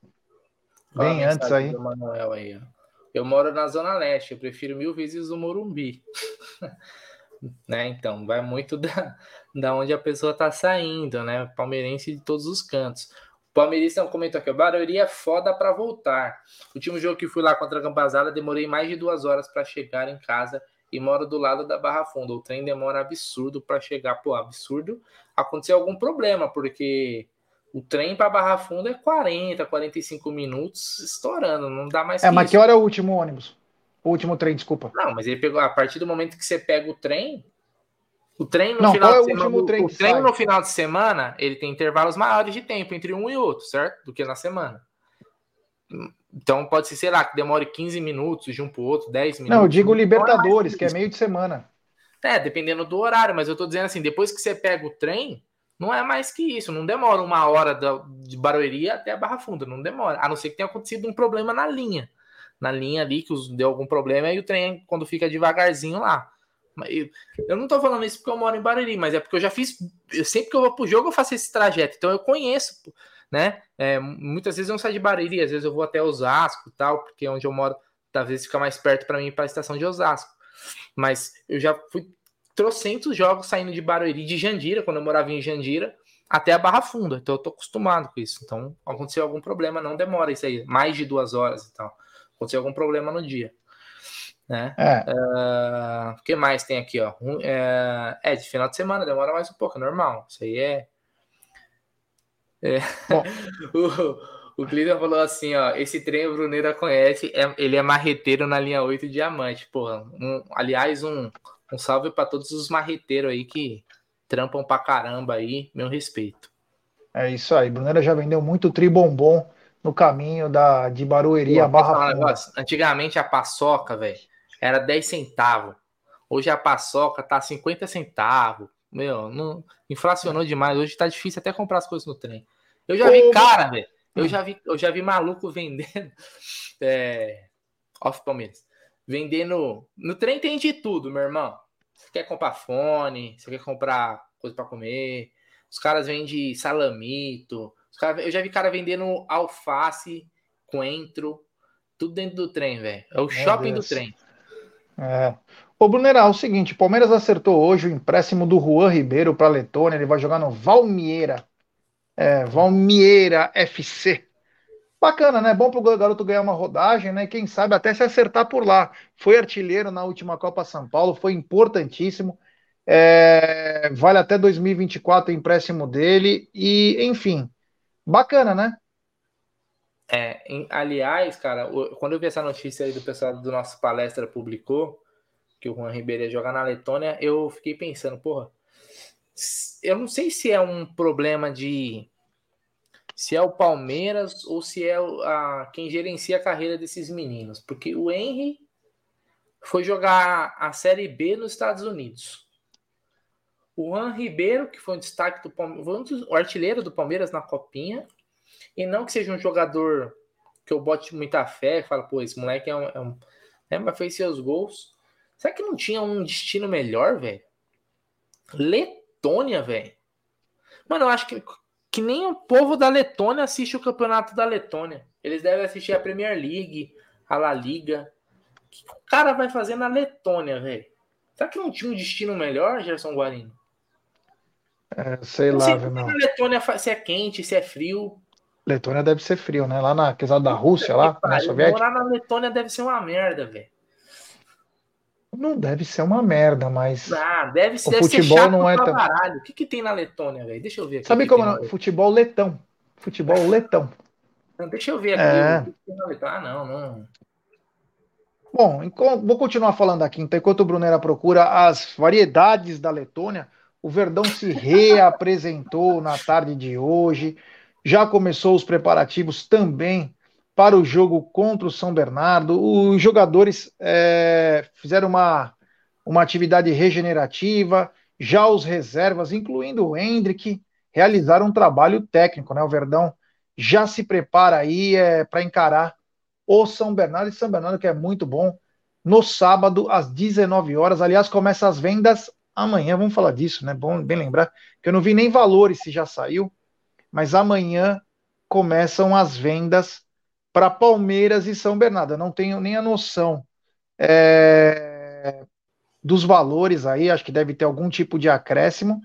Bem antes aí. aí eu moro na Zona Leste, eu prefiro mil vezes o Morumbi. (laughs) né? Então, vai muito da, da onde a pessoa está saindo, né? Palmeirense de todos os cantos. O Palmeirista comentou aqui, o Barueri é foda para voltar. O último jogo que fui lá contra a Campazada, demorei mais de duas horas para chegar em casa e moro do lado da Barra Funda. O trem demora absurdo para chegar. Pô, absurdo. Aconteceu algum problema, porque o trem para Barra Funda é 40, 45 minutos estourando, não dá mais. É, mas isso. que hora é o último ônibus? O último trem, desculpa. Não, mas ele pegou a partir do momento que você pega o trem, o trem no não, final de é o semana, último trem o, o trem no final de semana, ele tem intervalos maiores de tempo entre um e outro, certo? Do que na semana. Então pode ser, sei lá, que demore 15 minutos de um para o outro, 10 minutos. Não, eu digo Libertadores, que é meio de semana. É, dependendo do horário, mas eu tô dizendo assim, depois que você pega o trem, não é mais que isso, não demora uma hora de Barueri até a Barra Funda, não demora, a não ser que tenha acontecido um problema na linha. Na linha ali, que deu algum problema, e o trem, quando fica devagarzinho lá. Eu, eu não tô falando isso porque eu moro em Barueri, mas é porque eu já fiz. Eu, sempre que eu vou pro jogo, eu faço esse trajeto, então eu conheço né? É, muitas vezes eu não saio de Barueri, às vezes eu vou até Osasco tal, porque onde eu moro, talvez fica mais perto para mim para a estação de Osasco. Mas eu já fui trocentos jogos saindo de Barueri, de Jandira, quando eu morava em Jandira, até a Barra Funda. Então eu tô acostumado com isso. Então, aconteceu algum problema, não demora isso aí, mais de duas horas e tal. Aconteceu algum problema no dia. Né? É. Uh, o que mais tem aqui, ó? Um, é, é, de final de semana, demora mais um pouco, é normal. Isso aí é é. (laughs) o, o Cleiton falou assim, ó, esse trem o Bruneira conhece, é, ele é marreteiro na linha 8 diamante, porra. Um, aliás, um, um salve para todos os marreteiros aí que trampam pra caramba aí, meu respeito. É isso aí, Bruneira já vendeu muito tribombom no caminho da, de Barueri a Barra negócio, Antigamente a paçoca, velho, era 10 centavos. Hoje a paçoca tá 50 centavos. Meu, não inflacionou demais. Hoje tá difícil até comprar as coisas no trem. Eu já vi cara, velho. Eu já vi, eu já vi maluco (laughs) vendendo. É, off Palmeiras. Vendendo. No trem tem de tudo, meu irmão. Você quer comprar fone, você quer comprar coisa para comer. Os caras vendem salamito. Eu já vi cara vendendo alface, coentro, tudo dentro do trem, velho. É o shopping do trem. É. Ô, Brunerá, é o seguinte: o Palmeiras acertou hoje o empréstimo do Juan Ribeiro para Letônia. Ele vai jogar no Valmiera é, Valmiera FC. Bacana, né? Bom para o garoto ganhar uma rodagem, né? Quem sabe até se acertar por lá. Foi artilheiro na última Copa São Paulo, foi importantíssimo. É, vale até 2024 o empréstimo dele. E, enfim, bacana, né? É, em, aliás, cara, quando eu vi essa notícia aí do pessoal do nosso palestra publicou que o Juan Ribeiro ia jogar na Letônia, eu fiquei pensando, porra, eu não sei se é um problema de se é o Palmeiras ou se é a, quem gerencia a carreira desses meninos, porque o Henry foi jogar a Série B nos Estados Unidos. O Juan Ribeiro, que foi um destaque do Palmeiras, o artilheiro do Palmeiras na Copinha, e não que seja um jogador que eu bote muita fé, fala, pô, esse moleque é um, é um é, mas fez seus gols. Será que não tinha um destino melhor, velho? Letônia, velho. Mano, eu acho que, que nem o povo da Letônia assiste o campeonato da Letônia. Eles devem assistir a Premier League, a La Liga. O que o cara vai fazer na Letônia, velho? Será que não tinha um destino melhor, Gerson Guarino? É, sei lá, sei Na Letônia se é quente, se é frio. Letônia deve ser frio, né? Lá na questão da Rússia, lá, na Soviética. Morar na Letônia deve ser uma merda, velho. Não deve ser uma merda, mas. Ah, deve ser. O deve futebol ser não é tão. Baralho. O que, que tem na Letônia, velho? Deixa eu ver aqui. Sabe como? Futebol letão. Futebol (laughs) letão. Não, deixa eu ver aqui. É. Ah, não, não. Bom, vou continuar falando aqui. Então, enquanto o Brunera procura as variedades da Letônia, o Verdão se (laughs) reapresentou na tarde de hoje. Já começou os preparativos também para o jogo contra o São Bernardo. Os jogadores é, fizeram uma, uma atividade regenerativa, já os reservas, incluindo o Hendrick, realizaram um trabalho técnico, né? O Verdão já se prepara aí é, para encarar o São Bernardo, e São Bernardo que é muito bom, no sábado às 19 horas. Aliás, começa as vendas amanhã, vamos falar disso, né? Bom, bem lembrar, que eu não vi nem valores se já saiu, mas amanhã começam as vendas para Palmeiras e São Bernardo. Eu não tenho nem a noção é, dos valores aí, acho que deve ter algum tipo de acréscimo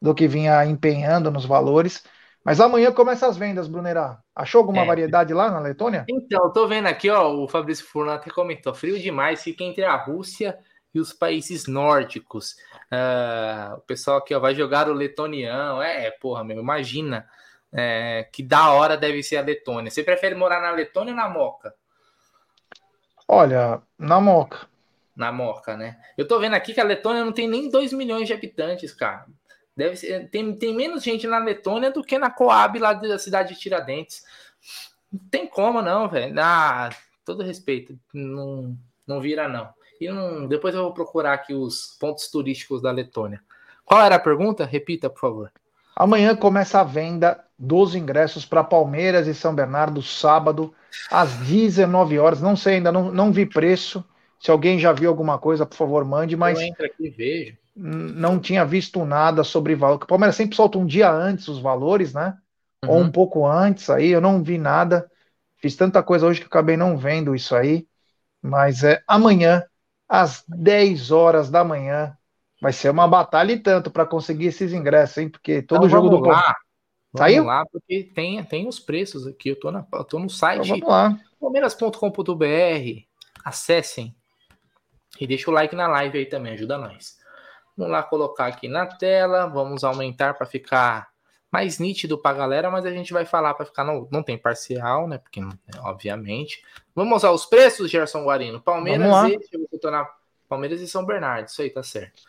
do que vinha empenhando nos valores. Mas amanhã começa as vendas, Brunerá. Achou alguma é. variedade lá na Letônia? Então, tô vendo aqui, ó, o Fabrício Furlan até comentou, frio demais, fica entre a Rússia e os países nórdicos. Uh, o pessoal aqui ó, vai jogar o letoniano. É, porra, meu, imagina é, que da hora deve ser a Letônia. Você prefere morar na Letônia ou na Moca? Olha, na Moca. Na Moca, né? Eu tô vendo aqui que a Letônia não tem nem 2 milhões de habitantes, cara. Deve ser, tem, tem menos gente na Letônia do que na Coab lá da cidade de Tiradentes. Não tem como, não, velho. Ah, todo respeito. Não, não vira, não. E não, depois eu vou procurar aqui os pontos turísticos da Letônia. Qual era a pergunta? Repita, por favor. Amanhã começa a venda dos ingressos para Palmeiras e São Bernardo, sábado, às 19 horas. Não sei ainda, não, não vi preço. Se alguém já viu alguma coisa, por favor, mande. Mas eu entro aqui e vejo. Não tinha visto nada sobre valor. O Palmeiras sempre solta um dia antes os valores, né? Uhum. Ou um pouco antes aí. Eu não vi nada. Fiz tanta coisa hoje que acabei não vendo isso aí. Mas é amanhã às 10 horas da manhã. Vai ser uma batalha e tanto para conseguir esses ingressos, hein? Porque todo então, jogo do lá. Saiu? lá, porque tem, tem os preços aqui. Eu tô, na, eu tô no site então, palmeiras.com.br. Acessem e deixa o like na live aí também, ajuda nós. Vamos lá colocar aqui na tela, vamos aumentar para ficar mais nítido para a galera, mas a gente vai falar para ficar não, não tem parcial, né? Porque obviamente. Vamos usar os preços, Gerson Guarino. Palmeiras e ver Palmeiras e São Bernardo, isso aí tá certo.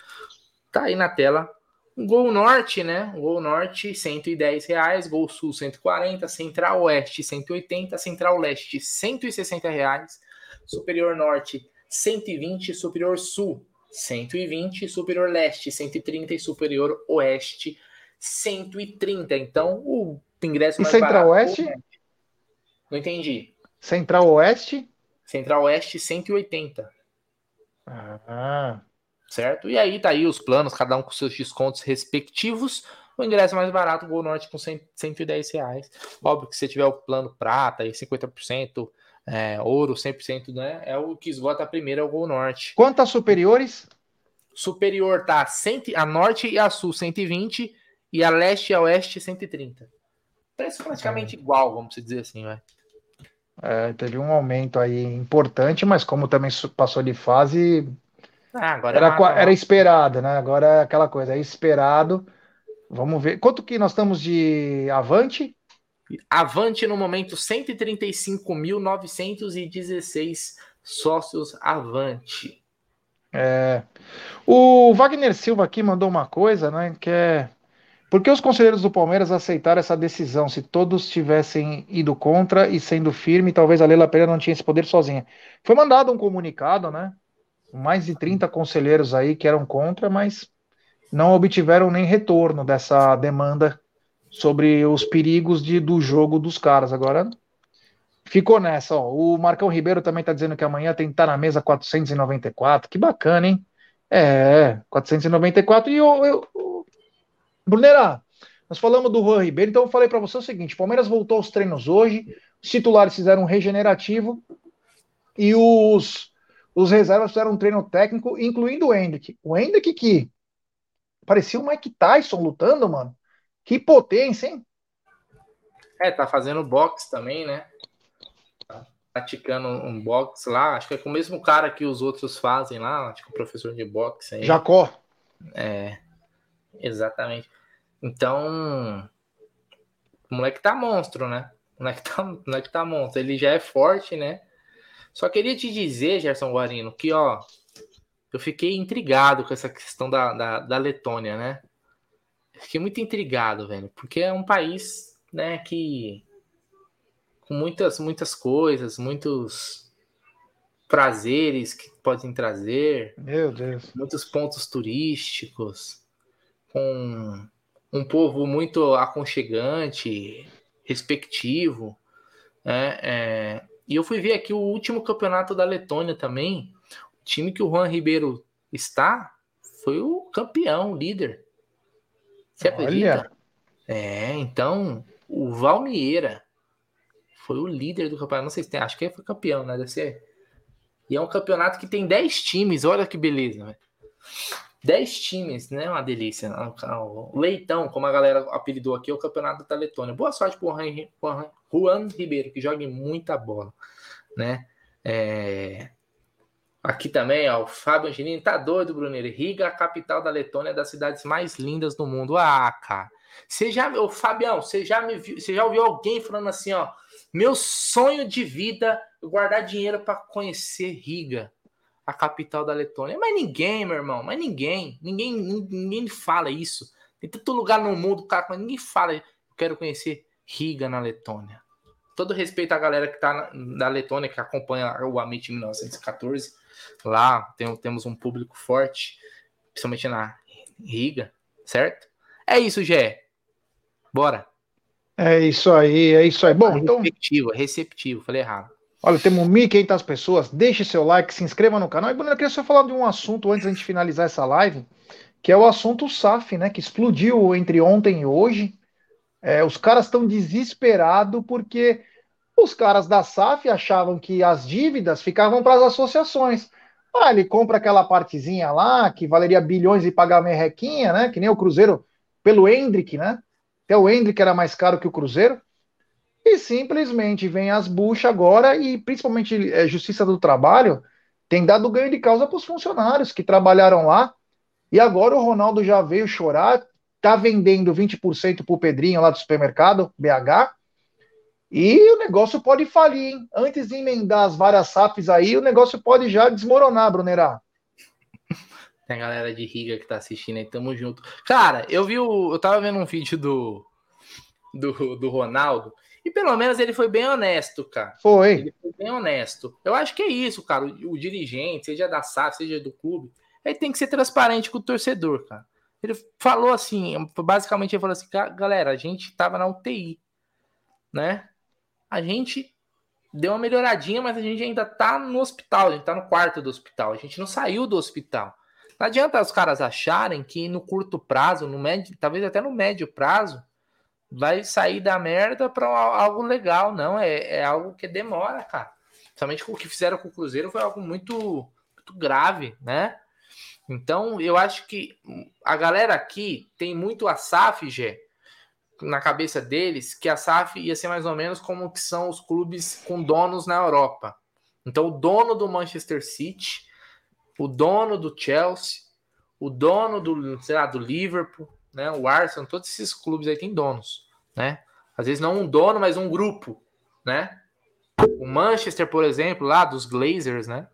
Tá aí na tela. Gol Norte, né? Gol Norte, 110 reais. Gol Sul, 140. Central Oeste, 180. Central Leste, 160 reais. Superior Norte, 120. Superior Sul, 120. Superior Leste, 130. E Superior Oeste, 130. Então, o ingresso e mais Central barato... Oeste? Não entendi. Central Oeste? Central Oeste, 180. Ah. Certo? E aí tá aí os planos, cada um com seus descontos respectivos. O ingresso mais barato, o Gol Norte com 100, 110 reais. Óbvio que se tiver o plano prata e 50%, é, ouro 100%, né? É o que esgota primeiro, é o Gol Norte. Quantas superiores? Superior tá 100, a norte e a sul 120 e a leste e a oeste 130. Preço praticamente é. igual, vamos dizer assim, vai. É, teve um aumento aí importante, mas como também passou de fase, ah, agora era, é era esperado, né? Agora é aquela coisa, é esperado. Vamos ver. Quanto que nós estamos de Avante? Avante no momento 135.916 sócios Avante. É. O Wagner Silva aqui mandou uma coisa, né? Que é por que os conselheiros do Palmeiras aceitaram essa decisão? Se todos tivessem ido contra e sendo firme, talvez a Leila Pereira não tinha esse poder sozinha. Foi mandado um comunicado, né? Mais de 30 conselheiros aí que eram contra, mas não obtiveram nem retorno dessa demanda sobre os perigos de, do jogo dos caras. Agora ficou nessa. Ó. O Marcão Ribeiro também está dizendo que amanhã tem que estar na mesa 494. Que bacana, hein? É, 494. E eu, eu Brunera, nós falamos do Juan Ribeiro, então eu falei para você o seguinte: Palmeiras voltou aos treinos hoje, os titulares fizeram um regenerativo e os, os reservas fizeram um treino técnico, incluindo o Hendrick. O Hendrick que parecia o Mike Tyson lutando, mano. Que potência, hein? É, tá fazendo boxe também, né? Tá praticando um boxe lá, acho que é com o mesmo cara que os outros fazem lá, acho que o professor de boxe aí. Jacó. É, Exatamente. Então, o moleque tá monstro, né? O moleque tá, o moleque tá monstro. Ele já é forte, né? Só queria te dizer, Gerson Guarino, que, ó, eu fiquei intrigado com essa questão da, da, da Letônia, né? Fiquei muito intrigado, velho, porque é um país, né, que com muitas, muitas coisas, muitos prazeres que podem trazer. Meu Deus. Muitos pontos turísticos com um povo muito aconchegante, respectivo. Né? É, e eu fui ver aqui o último campeonato da Letônia também. O time que o Juan Ribeiro está foi o campeão, o líder. Você acredita? Olha. É, então, o Valmieira foi o líder do campeonato. Não sei se tem, acho que foi campeão, né? Deve ser. E é um campeonato que tem 10 times, olha que beleza, velho. 10 times, né? Uma delícia. O Leitão, como a galera apelidou aqui, é o campeonato da Letônia. Boa sorte pro Juan Ribeiro, que joga muita bola, né? É... Aqui também, ó, o Fábio Angelini tá doido, Bruneiro. Riga, a capital da Letônia, é das cidades mais lindas do mundo. Ah, cara. Você já, ô, Fabião, você já me viu, você já ouviu alguém falando assim, ó, meu sonho de vida é guardar dinheiro para conhecer Riga, a capital da Letônia. Mas ninguém, meu irmão, mas ninguém, ninguém, ninguém fala isso. Tem tanto lugar no mundo, cara, mas ninguém fala, eu quero conhecer Riga na Letônia. Todo respeito à galera que tá na, da Letônia, que acompanha o Amit 1914. Lá tem, temos um público forte, principalmente na Riga, certo? É isso, Gé. Bora. É isso aí, é isso aí. Bom, então. Receptivo, receptivo, falei errado. Olha, temos 1.500 pessoas. Deixe seu like, se inscreva no canal. E, Bruno, eu queria só falar de um assunto antes da gente finalizar essa live, que é o assunto SAF, né? Que explodiu entre ontem e hoje. É, os caras estão desesperados porque os caras da SAF achavam que as dívidas ficavam para as associações. Ah, ele compra aquela partezinha lá que valeria bilhões e pagar merrequinha, né? Que nem o Cruzeiro pelo Hendrick, né? Até o Hendrick era mais caro que o Cruzeiro. E simplesmente vem as buchas agora e principalmente é, Justiça do Trabalho tem dado ganho de causa para os funcionários que trabalharam lá. E agora o Ronaldo já veio chorar, tá vendendo 20% para o Pedrinho lá do supermercado, BH. E o negócio pode falir, hein? Antes de emendar as várias SAFs aí, o negócio pode já desmoronar, Brunerá. Tem a galera de Riga que tá assistindo aí, tamo junto. Cara, eu vi o. Eu tava vendo um vídeo do, do, do Ronaldo. E pelo menos ele foi bem honesto, cara. Foi. Ele foi bem honesto. Eu acho que é isso, cara. O, o dirigente, seja da SAF, seja do clube, ele tem que ser transparente com o torcedor, cara. Ele falou assim, basicamente ele falou assim, galera, a gente tava na UTI, né? A gente deu uma melhoradinha, mas a gente ainda tá no hospital, a gente tá no quarto do hospital, a gente não saiu do hospital. Não adianta os caras acharem que no curto prazo, no médio, talvez até no médio prazo, vai sair da merda para algo legal. Não, é, é algo que demora, cara. Somente o que fizeram com o Cruzeiro foi algo muito, muito grave, né? Então, eu acho que a galera aqui tem muito a SAF, Gê, na cabeça deles, que a SAF ia ser mais ou menos como que são os clubes com donos na Europa. Então, o dono do Manchester City o dono do Chelsea, o dono do, sei lá, do Liverpool, né? O Arsenal, todos esses clubes aí têm donos, né? Às vezes não um dono, mas um grupo, né? O Manchester, por exemplo, lá dos Glazers, né?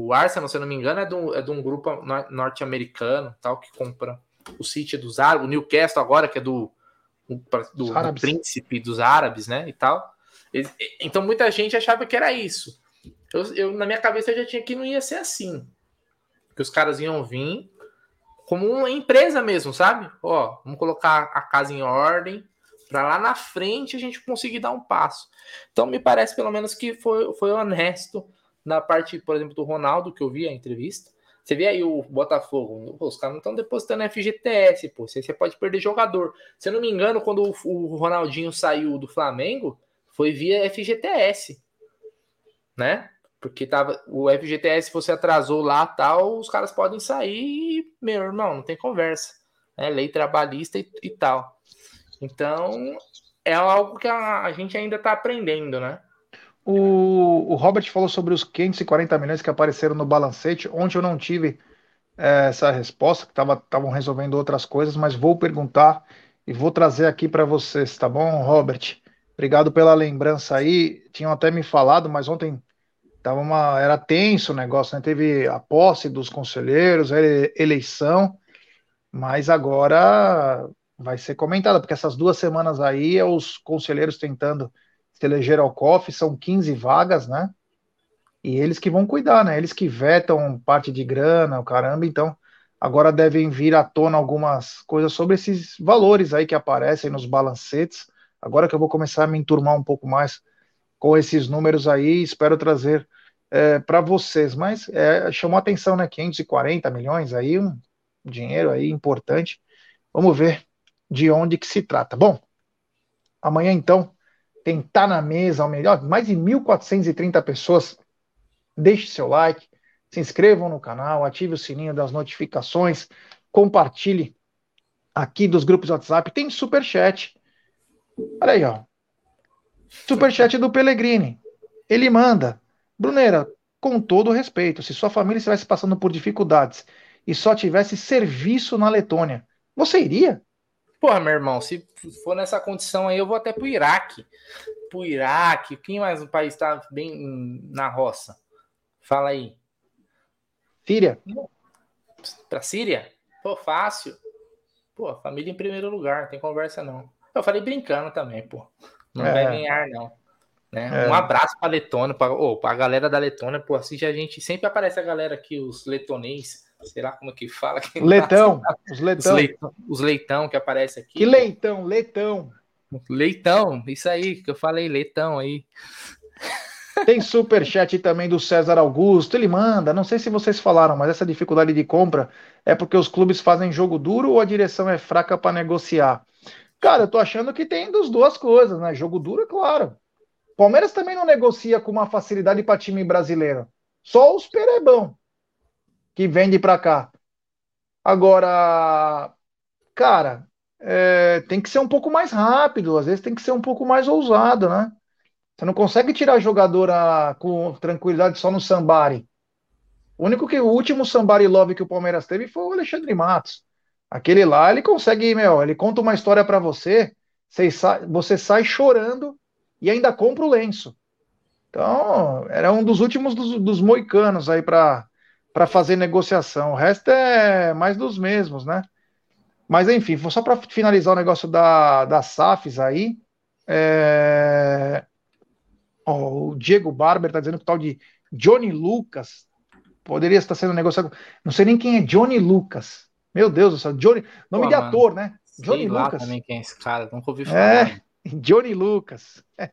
O Arsenal, se eu não me engano, é de um, é de um grupo norte-americano, tal, que compra o City dos árabes, o Newcastle agora, que é do, do, do príncipe dos árabes, né? E tal. Então muita gente achava que era isso. Eu, eu, na minha cabeça eu já tinha que não ia ser assim que os caras iam vir como uma empresa mesmo, sabe? Ó, vamos colocar a casa em ordem para lá na frente a gente conseguir dar um passo. Então me parece pelo menos que foi, foi honesto na parte, por exemplo, do Ronaldo que eu vi a entrevista. Você vê aí o Botafogo, os caras não estão depositando FGTS, pô. Você, você pode perder jogador. Se eu não me engano, quando o, Ronaldinho saiu do Flamengo, foi via FGTS, né? Porque tava, o FGTS, você atrasou lá tal, os caras podem sair e, meu irmão, não tem conversa. É lei trabalhista e, e tal. Então, é algo que a, a gente ainda está aprendendo, né? O, o, Robert falou sobre os 540 milhões que apareceram no balancete. Ontem eu não tive é, essa resposta, que estavam resolvendo outras coisas, mas vou perguntar e vou trazer aqui para vocês, tá bom, Robert? Obrigado pela lembrança aí. Tinham até me falado, mas ontem Tava uma, era tenso o negócio, né? Teve a posse dos conselheiros, eleição, mas agora vai ser comentada, porque essas duas semanas aí é os conselheiros tentando se eleger ao COF, são 15 vagas, né? E eles que vão cuidar, né? Eles que vetam parte de grana, o caramba, então agora devem vir à tona algumas coisas sobre esses valores aí que aparecem nos balancetes. Agora que eu vou começar a me enturmar um pouco mais com esses números aí, espero trazer é, para vocês, mas é, chamou atenção, né? 540 milhões aí, um, dinheiro aí importante. Vamos ver de onde que se trata. Bom, amanhã então tem Tá na Mesa, ao melhor, mais de 1.430 pessoas. Deixe seu like, se inscrevam no canal, ative o sininho das notificações, compartilhe aqui dos grupos WhatsApp. Tem super chat. Olha aí, ó. Super chat do Pellegrini. Ele manda. Bruneira, com todo respeito, se sua família estivesse passando por dificuldades e só tivesse serviço na Letônia, você iria? Porra, meu irmão, se for nessa condição aí, eu vou até pro Iraque. Pro Iraque, quem mais um país tá bem na roça? Fala aí. Síria? Pra Síria? Pô, fácil. Pô, família em primeiro lugar, não tem conversa não. Eu falei brincando também, pô. Não é. vai ganhar, não. Né? É. Um abraço pra Letônia, pra, oh, pra galera da Letônia, pô, assiste a gente. Sempre aparece a galera aqui, os letonês sei lá como é que fala. Leitão, os leitão. Os leitão, os leitão que aparece aqui. Que leitão, leitão. Leitão, isso aí que eu falei, leitão aí. Tem super chat também do César Augusto, ele manda, não sei se vocês falaram, mas essa dificuldade de compra é porque os clubes fazem jogo duro ou a direção é fraca para negociar? Cara, eu tô achando que tem das duas coisas, né? Jogo duro, é claro. Palmeiras também não negocia com uma facilidade para time brasileiro. Só os perebão que vende para cá. Agora, cara, é, tem que ser um pouco mais rápido, às vezes tem que ser um pouco mais ousado, né? Você não consegue tirar jogadora com tranquilidade só no Sambari. O único que o último Sambari Love que o Palmeiras teve foi o Alexandre Matos. Aquele lá, ele consegue, meu, ele conta uma história para você, você sai, você sai chorando e ainda compra o lenço. Então, era um dos últimos dos, dos moicanos aí para para fazer negociação. O resto é mais dos mesmos, né? Mas enfim, só para finalizar o negócio da, da SAFs aí. É... Oh, o Diego Barber está dizendo que o tal de Johnny Lucas poderia estar sendo negociado. Não sei nem quem é Johnny Lucas. Meu Deus do céu, Johnny, nome Pô, de mano, ator, né? Johnny Lucas. também quem é esse cara, nunca ouvi falar. É, (laughs) Johnny Lucas. É,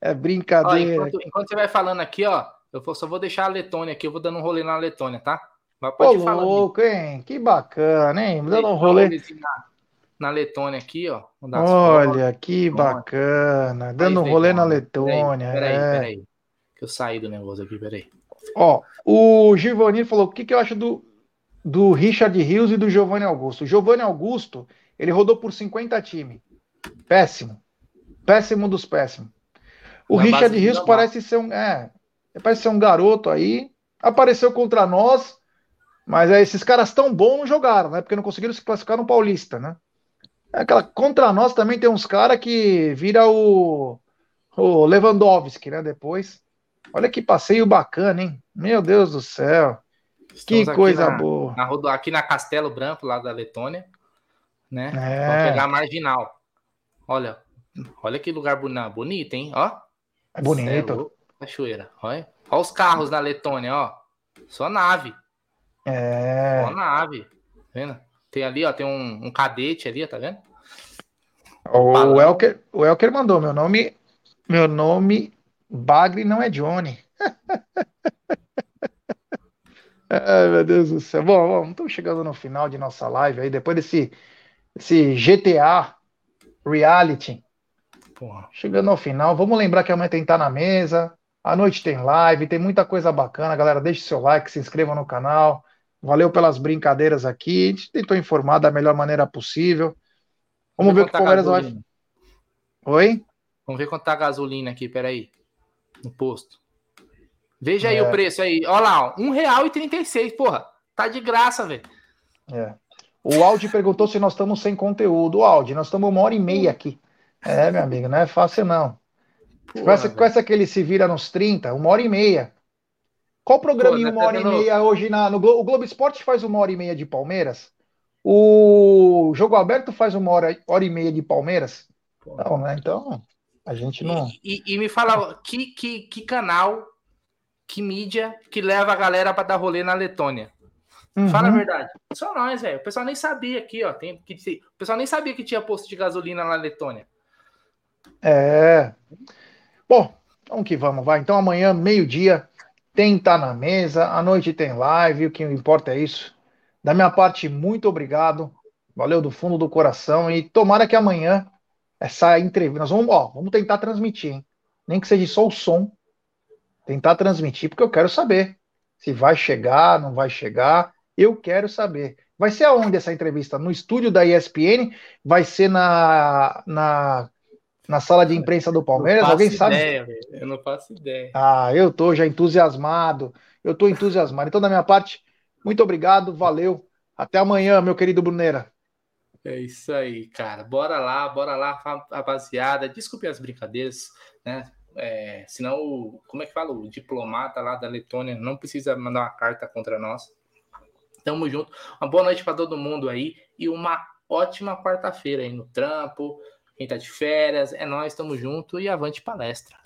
é brincadeira. Ó, enquanto, enquanto, você vai falando aqui, ó, eu só vou deixar a Letônia aqui, eu vou dando um rolê na Letônia, tá? Mas pode Ô, falar. louco, hein? Que bacana, hein? Dando um rolê. Na, na Letônia aqui, ó. Olha, que bacana. Dando um rolê na Letônia. Peraí, peraí, é. peraí. Que eu saí do negócio aqui, peraí. Ó, o Giovanni falou: o que, que eu acho do, do Richard Rios e do Giovanni Augusto? O Giovanni Augusto, ele rodou por 50 times. Péssimo. Péssimo dos péssimos. O Na Richard Rios parece ser um. É, parece ser um garoto aí. Apareceu contra nós, mas é, esses caras tão bons não jogaram, né? Porque não conseguiram se classificar no Paulista, né? É aquela, contra nós também tem uns caras que vira o, o Lewandowski, né? Depois. Olha que passeio bacana, hein? Meu Deus do céu. Estamos que coisa na, boa. Na, aqui na Castelo Branco, lá da Letônia, né? É. Vamos pegar a marginal. Olha, olha que lugar bonito, hein? Ó. É bonito. Cachoeira. Olha. olha os carros da Letônia, ó. Só nave. É. Só nave. Tá vendo? Tem ali, ó, tem um, um cadete ali, tá vendo? O Elker, o Elker mandou, meu nome, meu nome Bagre não é Johnny. (laughs) Ai, meu Deus do céu. Bom, bom, estamos chegando no final de nossa live aí, depois desse, desse GTA reality. Porra. Chegando ao final, vamos lembrar que amanhã tem que estar na mesa. À noite tem live, tem muita coisa bacana. Galera, deixe seu like, se inscreva no canal. Valeu pelas brincadeiras aqui. A gente tentou informar da melhor maneira possível. Vamos, Vamos ver o que o Palmeiras vai. Oi? Vamos ver quanto tá a gasolina aqui, peraí no posto. Veja é. aí o preço aí. Olha lá, R$1,36, porra. Tá de graça, velho. É. O Audi perguntou se nós estamos sem conteúdo. O Audi, nós estamos uma hora e meia aqui. É, meu amigo, não é fácil não. Porra, conhece, conhece aquele se vira nos 30? Uma hora e meia. Qual programa em uma hora e meia hoje na, no Globo? O Globo Esporte faz uma hora e meia de Palmeiras? O Jogo Aberto faz uma hora, hora e meia de Palmeiras? Não, né? Então, a gente não. E, e, e me fala, que, que, que canal, que mídia que leva a galera para dar rolê na Letônia? Uhum. Fala a verdade. Só nós, velho. O pessoal nem sabia aqui, ó. Tem, que, o pessoal nem sabia que tinha posto de gasolina na Letônia. É. Bom, vamos que vamos, vai. Então amanhã, meio-dia, tem Tá na Mesa, à noite tem live, o que importa é isso. Da minha parte, muito obrigado. Valeu do fundo do coração. E tomara que amanhã essa entrevista. Nós vamos, ó, vamos tentar transmitir, hein? Nem que seja só o som. Tentar transmitir, porque eu quero saber se vai chegar, não vai chegar. Eu quero saber. Vai ser aonde essa entrevista? No estúdio da ESPN? Vai ser na, na, na sala de imprensa do Palmeiras? Alguém sabe? Ideia, eu não faço ideia. Ah, eu tô já entusiasmado. Eu tô entusiasmado. Então, da minha parte, muito obrigado, valeu. Até amanhã, meu querido Bruneira. É isso aí, cara. Bora lá, bora lá, rapaziada. Desculpe as brincadeiras, né? É, senão, como é que fala? O diplomata lá da Letônia não precisa mandar uma carta contra nós. Tamo junto. Uma boa noite para todo mundo aí e uma ótima quarta-feira aí no trampo. Quem tá de férias, é nós, tamo junto e avante palestra.